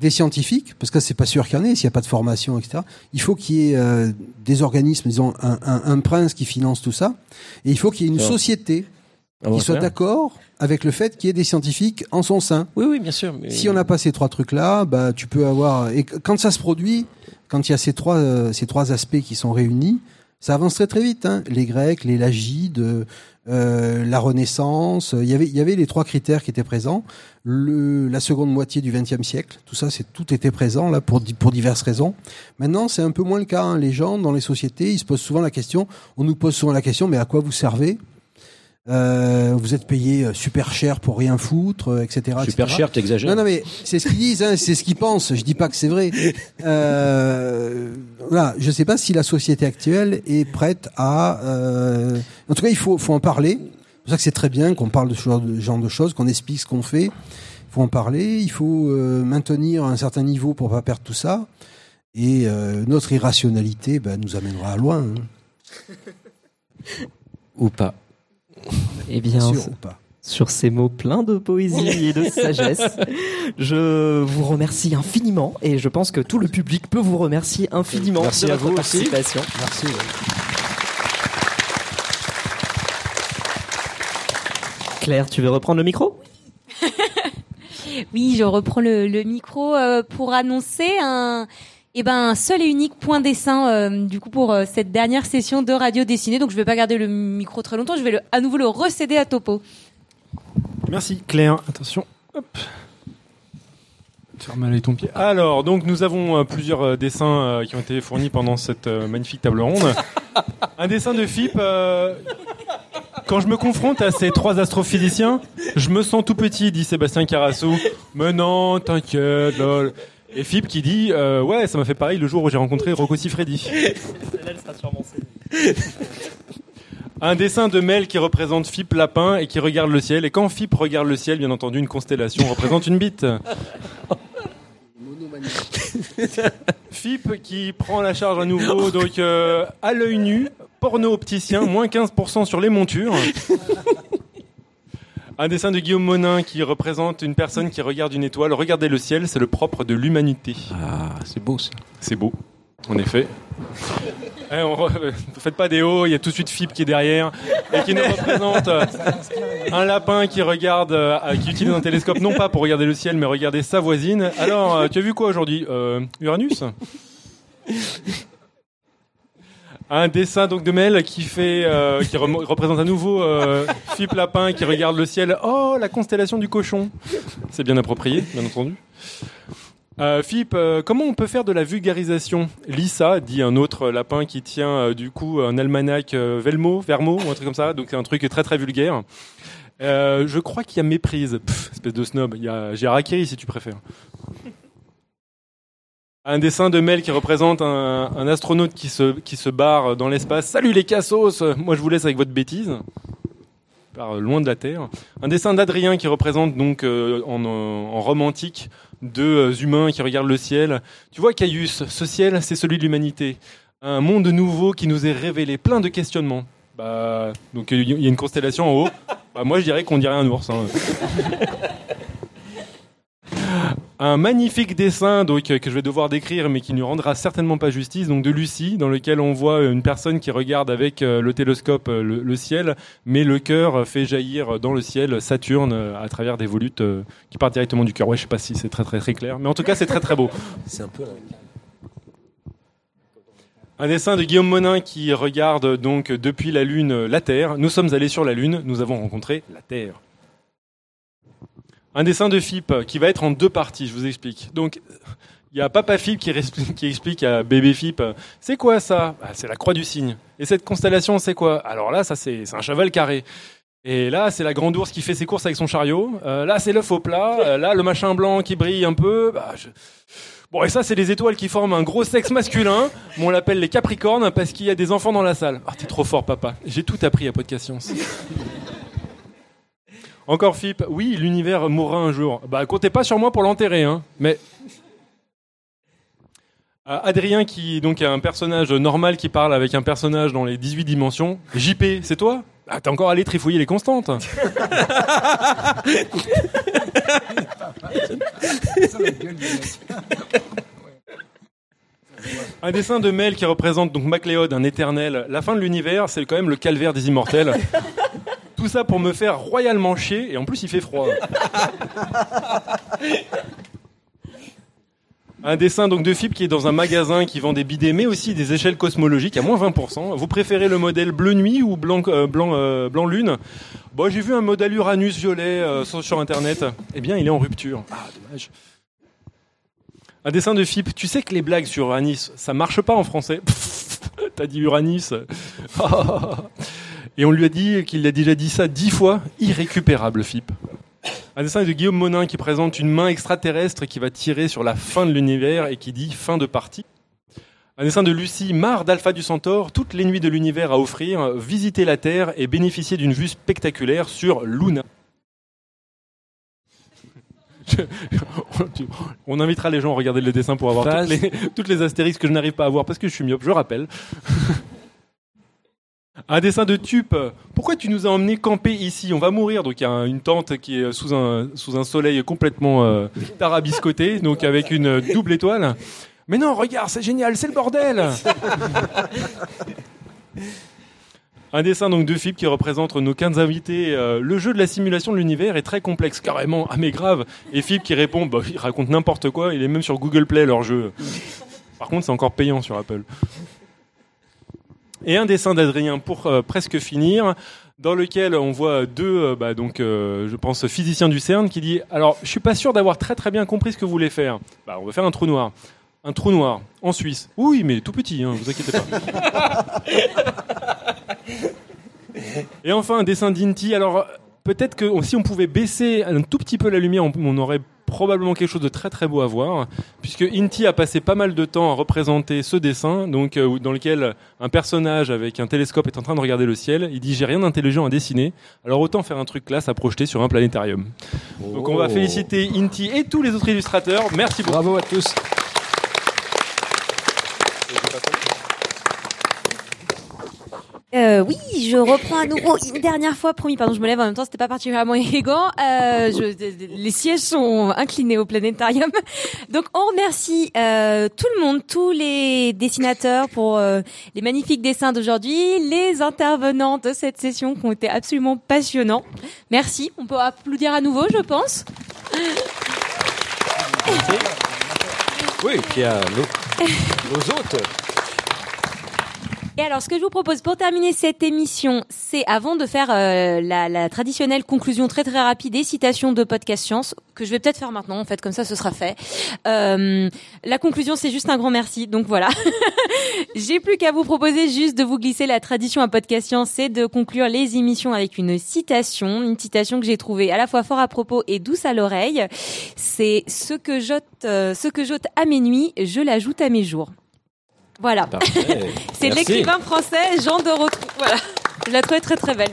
des scientifiques, parce que c'est pas sûr qu'il y en ait s'il n'y a pas de formation, etc. Il faut qu'il y ait euh, des organismes, disons un, un, un prince qui finance tout ça, et il faut qu'il y ait une société Ah qui soit d'accord avec le fait qu'il y ait des scientifiques en son sein. Oui, oui, bien sûr. mais- Si on n'a pas ces trois trucs-là, bah tu peux avoir et quand ça se produit, quand il y a ces trois euh, ces trois aspects qui sont réunis, ça avance très très vite. Hein. Les Grecs, les Lagides, euh, la Renaissance, il y avait il y avait les trois critères qui étaient présents. La seconde moitié du XXe siècle, tout ça, c'est tout était présent là pour diverses raisons. Maintenant, c'est un peu moins le cas. hein. Les gens dans les sociétés, ils se posent souvent la question. On nous pose souvent la question, mais à quoi vous servez? Euh, Vous êtes payé euh, super cher pour rien foutre, euh, etc. Super etc. cher, t'exagères. Non, non, mais c'est ce qu'ils disent, hein, c'est ce qu'ils pensent. Je dis pas que c'est vrai. [LAUGHS] Euh, voilà, je sais pas si la société actuelle est prête à. euh, En tout cas, il faut, faut en parler. C'est pour ça que c'est très bien qu'on parle de ce genre de, genre de choses, qu'on explique ce qu'on fait. Il faut en parler. Il faut euh, maintenir un certain niveau pour pas perdre tout ça. Et euh, notre irrationalité ben, nous amènera loin. hein. Ou pas. Eh bien, Sûr c- ou pas. sur ces mots pleins de poésie et de sagesse, [LAUGHS] je vous remercie infiniment et je pense que tout le public peut vous remercier infiniment Merci de à votre vous aussi. Merci. ouais. Claire, tu veux reprendre le micro? [LAUGHS] Oui, je reprends le, le micro euh, pour annoncer un, eh ben, seul et unique point dessin euh, du coup pour euh, cette dernière session de radio dessinée. Donc je vais pas garder le micro très longtemps, je vais à nouveau le recéder à Topo. Merci Claire. Attention. Hop. Mal ton pied. Alors, donc nous avons euh, plusieurs dessins qui ont été fournis pendant cette magnifique table ronde. Un dessin de euh, quand je me confronte à ces trois astrophysiciens, je me sens tout petit, dit Sébastien Carasso. Mais non, t'inquiète. lol. Et Philippe qui dit euh, Ouais, ça m'a fait pareil le jour où j'ai rencontré Rocco Siffredi. [LAUGHS] Un dessin de Mel qui représente Fip Lapin et qui regarde le ciel. Et quand Fip regarde le ciel, bien entendu, une constellation représente une bite. Fip qui prend la charge à nouveau, donc euh, à l'œil nu, porno-opticien, moins 15% sur les montures. Un dessin de Guillaume Monin qui représente une personne qui regarde une étoile. Regardez le ciel, c'est le propre de l'humanité. Ah, c'est beau ça. C'est beau, en effet. Eh, re- Faites pas des hauts, il y a tout de suite Fip qui est derrière et qui nous représente euh, un lapin qui regarde, euh, qui utilise un télescope non pas pour regarder le ciel mais regarder sa voisine. Alors, euh, tu as vu quoi aujourd'hui euh, Uranus? Un dessin donc de Mel qui fait, euh, qui représente à nouveau euh, Philippe Lapin qui regarde le ciel. Oh, la constellation du cochon. C'est bien approprié, bien entendu. Euh, Philippe, comment on peut faire de la vulgarisation? Lisa, dit un autre lapin qui tient du coup un almanach Velmo, Vermo ou un truc comme ça, donc un truc très très vulgaire. Je crois qu'il y a méprise, Pff, espèce de snob. Il y si tu préfères. Un dessin de Mel qui représente un, astronaute qui se, qui se barre dans l'espace. Salut les cassos Moi je vous laisse avec votre bêtise. Par loin de la Terre. Un dessin d'Adrien qui représente donc euh, en, en romantique deux euh, humains qui regardent le ciel. Tu vois Caius, ce ciel c'est celui de l'humanité. Un monde nouveau qui nous est révélé, plein de questionnements. Bah, donc il y a une constellation en haut. Bah, moi je dirais qu'on dirait un ours. hein. Un magnifique dessin donc euh, que je vais devoir décrire mais qui ne rendra certainement pas justice donc de Lucie dans lequel on voit une personne qui regarde avec euh, le télescope euh, le, le ciel mais le cœur fait jaillir dans le ciel Saturne euh, à travers des volutes euh, qui partent directement du cœur. Ouais, je sais pas si c'est très très très clair mais en tout cas c'est très très beau. C'est un peu. Un dessin de Guillaume Monin qui regarde donc depuis la Lune la Terre. Nous sommes allés sur la Lune, nous avons rencontré la Terre. Un dessin de Philippe qui va être en deux parties, je vous explique. Donc, il y a Papa Philippe qui, [LAUGHS] explique à Bébé Philippe, c'est quoi ça? Ah, C'est la croix du cygne. Et cette constellation, c'est quoi? Alors là, ça c'est un cheval carré. Et là, c'est la grande ours qui fait ses courses avec son chariot. Euh, là, c'est l'œuf au plat. Euh, là, le machin blanc qui brille un peu. Bah, je- Bon, et ça, c'est les étoiles qui forment un gros sexe masculin. On l'appelle les Capricornes parce qu'il y a des enfants dans la salle. Ah, t'es trop fort, papa. J'ai tout appris à Podcast Science. Encore Philippe. Oui, l'univers mourra un jour. Bah, comptez pas sur moi pour l'enterrer, hein. Mais. Euh, Adrien, qui donc est un personnage normal qui parle avec un personnage dans les 18 dimensions. JP, c'est toi? Ah, t'es encore allé trifouiller les constantes. [LAUGHS] Un dessin de Mel qui représente donc MacLeod, un éternel. La fin de l'univers, c'est quand même le calvaire des immortels. [LAUGHS] Tout ça pour me faire royalement chier, et en plus il fait froid. Un dessin donc de Philippe qui est dans un magasin qui vend des bidets, mais aussi des échelles cosmologiques à moins 20%. Vous préférez le modèle bleu nuit ou blanc, euh, blanc, euh, blanc lune? Bon, j'ai vu un modèle Uranus violet euh, sur, internet. Eh bien, il est en rupture. Ah, dommage. Un dessin de Philippe. Tu sais que les blagues sur Uranus, ça marche pas en français? [LAUGHS] T'as dit Uranus. [LAUGHS] Et on lui a dit qu'il a déjà dit ça dix fois. Irrécupérable, Philippe. Un dessin de Guillaume Monin qui présente une main extraterrestre qui va tirer sur la fin de l'univers et qui dit fin de partie. Un dessin de Lucie, marre d'Alpha du Centaure, toutes les nuits de l'univers à offrir, visiter la Terre et bénéficier d'une vue spectaculaire sur Luna. [LAUGHS] On invitera les gens à regarder le dessin pour avoir toutes les, toutes les astérisques que je n'arrive pas à voir parce que je suis myope, je rappelle. [LAUGHS] Un dessin de Tup. Pourquoi tu nous as emmenés camper ici? On va mourir. Donc il y a un- une tente qui est sous un, sous un soleil complètement euh, tarabiscoté, donc avec une double étoile. Mais non, regarde, c'est génial, c'est le bordel [LAUGHS] Un dessin donc de Philippe qui représente nos 15 invités. Euh, le jeu de la simulation de l'univers est très complexe, carrément. Ah mais grave. Et Philippe qui répond, bah, il raconte n'importe quoi. Il est même sur Google Play leur jeu. Par contre, c'est encore payant sur Apple. Et un dessin d'Adrien pour euh, presque finir, dans lequel on voit deux, euh, bah, donc, euh, je pense, physiciens du CERN qui dit Alors, je suis pas sûr d'avoir très très bien compris ce que vous voulez faire. Bah, on va faire un trou noir. Un trou noir en Suisse. Oui, mais tout petit, hein, vous inquiétez pas. [LAUGHS] Et enfin, un dessin d'Inti. Alors, peut-être que si on pouvait baisser un tout petit peu la lumière, on, on aurait probablement quelque chose de très très beau à voir, puisque Inti a passé pas mal de temps à représenter ce dessin, donc euh, dans lequel un personnage avec un télescope est en train de regarder le ciel. Il dit j'ai rien d'intelligent à dessiner, alors autant faire un truc classe à projeter sur un planétarium. Donc on va féliciter Inti et tous les autres illustrateurs. Merci beaucoup. Bravo à tous. Euh, oui, je reprends à nouveau une dernière fois, promis. Pardon, je me lève en même temps, c'était pas particulièrement élégant. Euh, je, les sièges sont inclinés au planétarium. Donc, on remercie euh, tout le monde, tous les dessinateurs pour euh, les magnifiques dessins d'aujourd'hui, les intervenants de cette session qui ont été absolument passionnants. Merci. On peut applaudir à nouveau, je pense. Oui, puis a nos, nos hôtes. Et alors, ce que je vous propose pour terminer cette émission, c'est avant de faire euh, la, la traditionnelle conclusion très très rapide des citations de podcast science, que je vais peut-être faire maintenant, en fait, comme ça ce sera fait. Euh, la conclusion, c'est juste un grand merci. Donc voilà. [LAUGHS] J'ai plus qu'à vous proposer juste de vous glisser la tradition à podcast science, c'est de conclure les émissions avec une citation, une citation que j'ai trouvée à la fois fort à propos et douce à l'oreille. C'est ce que j'ôte, euh, ce que j'ôte à mes nuits, je l'ajoute à mes jours. Voilà. [LAUGHS] C'est l'écrivain français Jean de Rotrou. Voilà. Je la trouvais très très belle.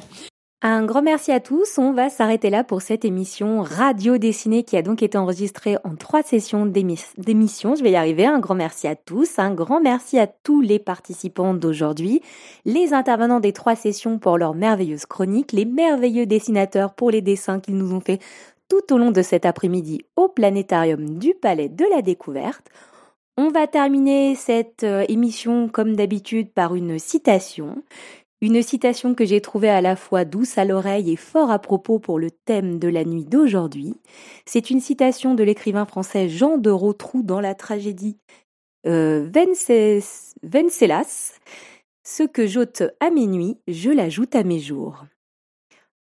Un grand merci à tous. On va s'arrêter là pour cette émission radio dessinée qui a donc été enregistrée en trois sessions d'émis- d'émission. Je vais y arriver. Un grand merci à tous. Un grand merci à tous les participants d'aujourd'hui, les intervenants des trois sessions pour leurs merveilleuses chroniques, les merveilleux dessinateurs pour les dessins qu'ils nous ont fait tout au long de cet après-midi au planétarium du Palais de la Découverte. On va terminer cette euh, émission comme d'habitude par une citation. Une citation que j'ai trouvée à la fois douce à l'oreille et fort à propos pour le thème de la nuit d'aujourd'hui. C'est une citation de l'écrivain français Jean de Rotrou dans la tragédie euh, Vencelas. Ce que j'ôte à mes nuits, je l'ajoute à mes jours.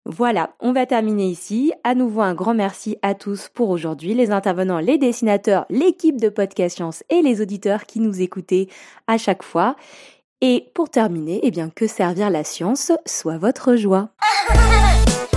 Voilà, on va terminer ici. À nouveau, un grand merci à tous pour aujourd'hui, les intervenants, les dessinateurs, l'équipe de Podcast Science et les auditeurs qui nous écoutaient à chaque fois. Et pour terminer, eh bien, que servir la science soit votre joie. [LAUGHS]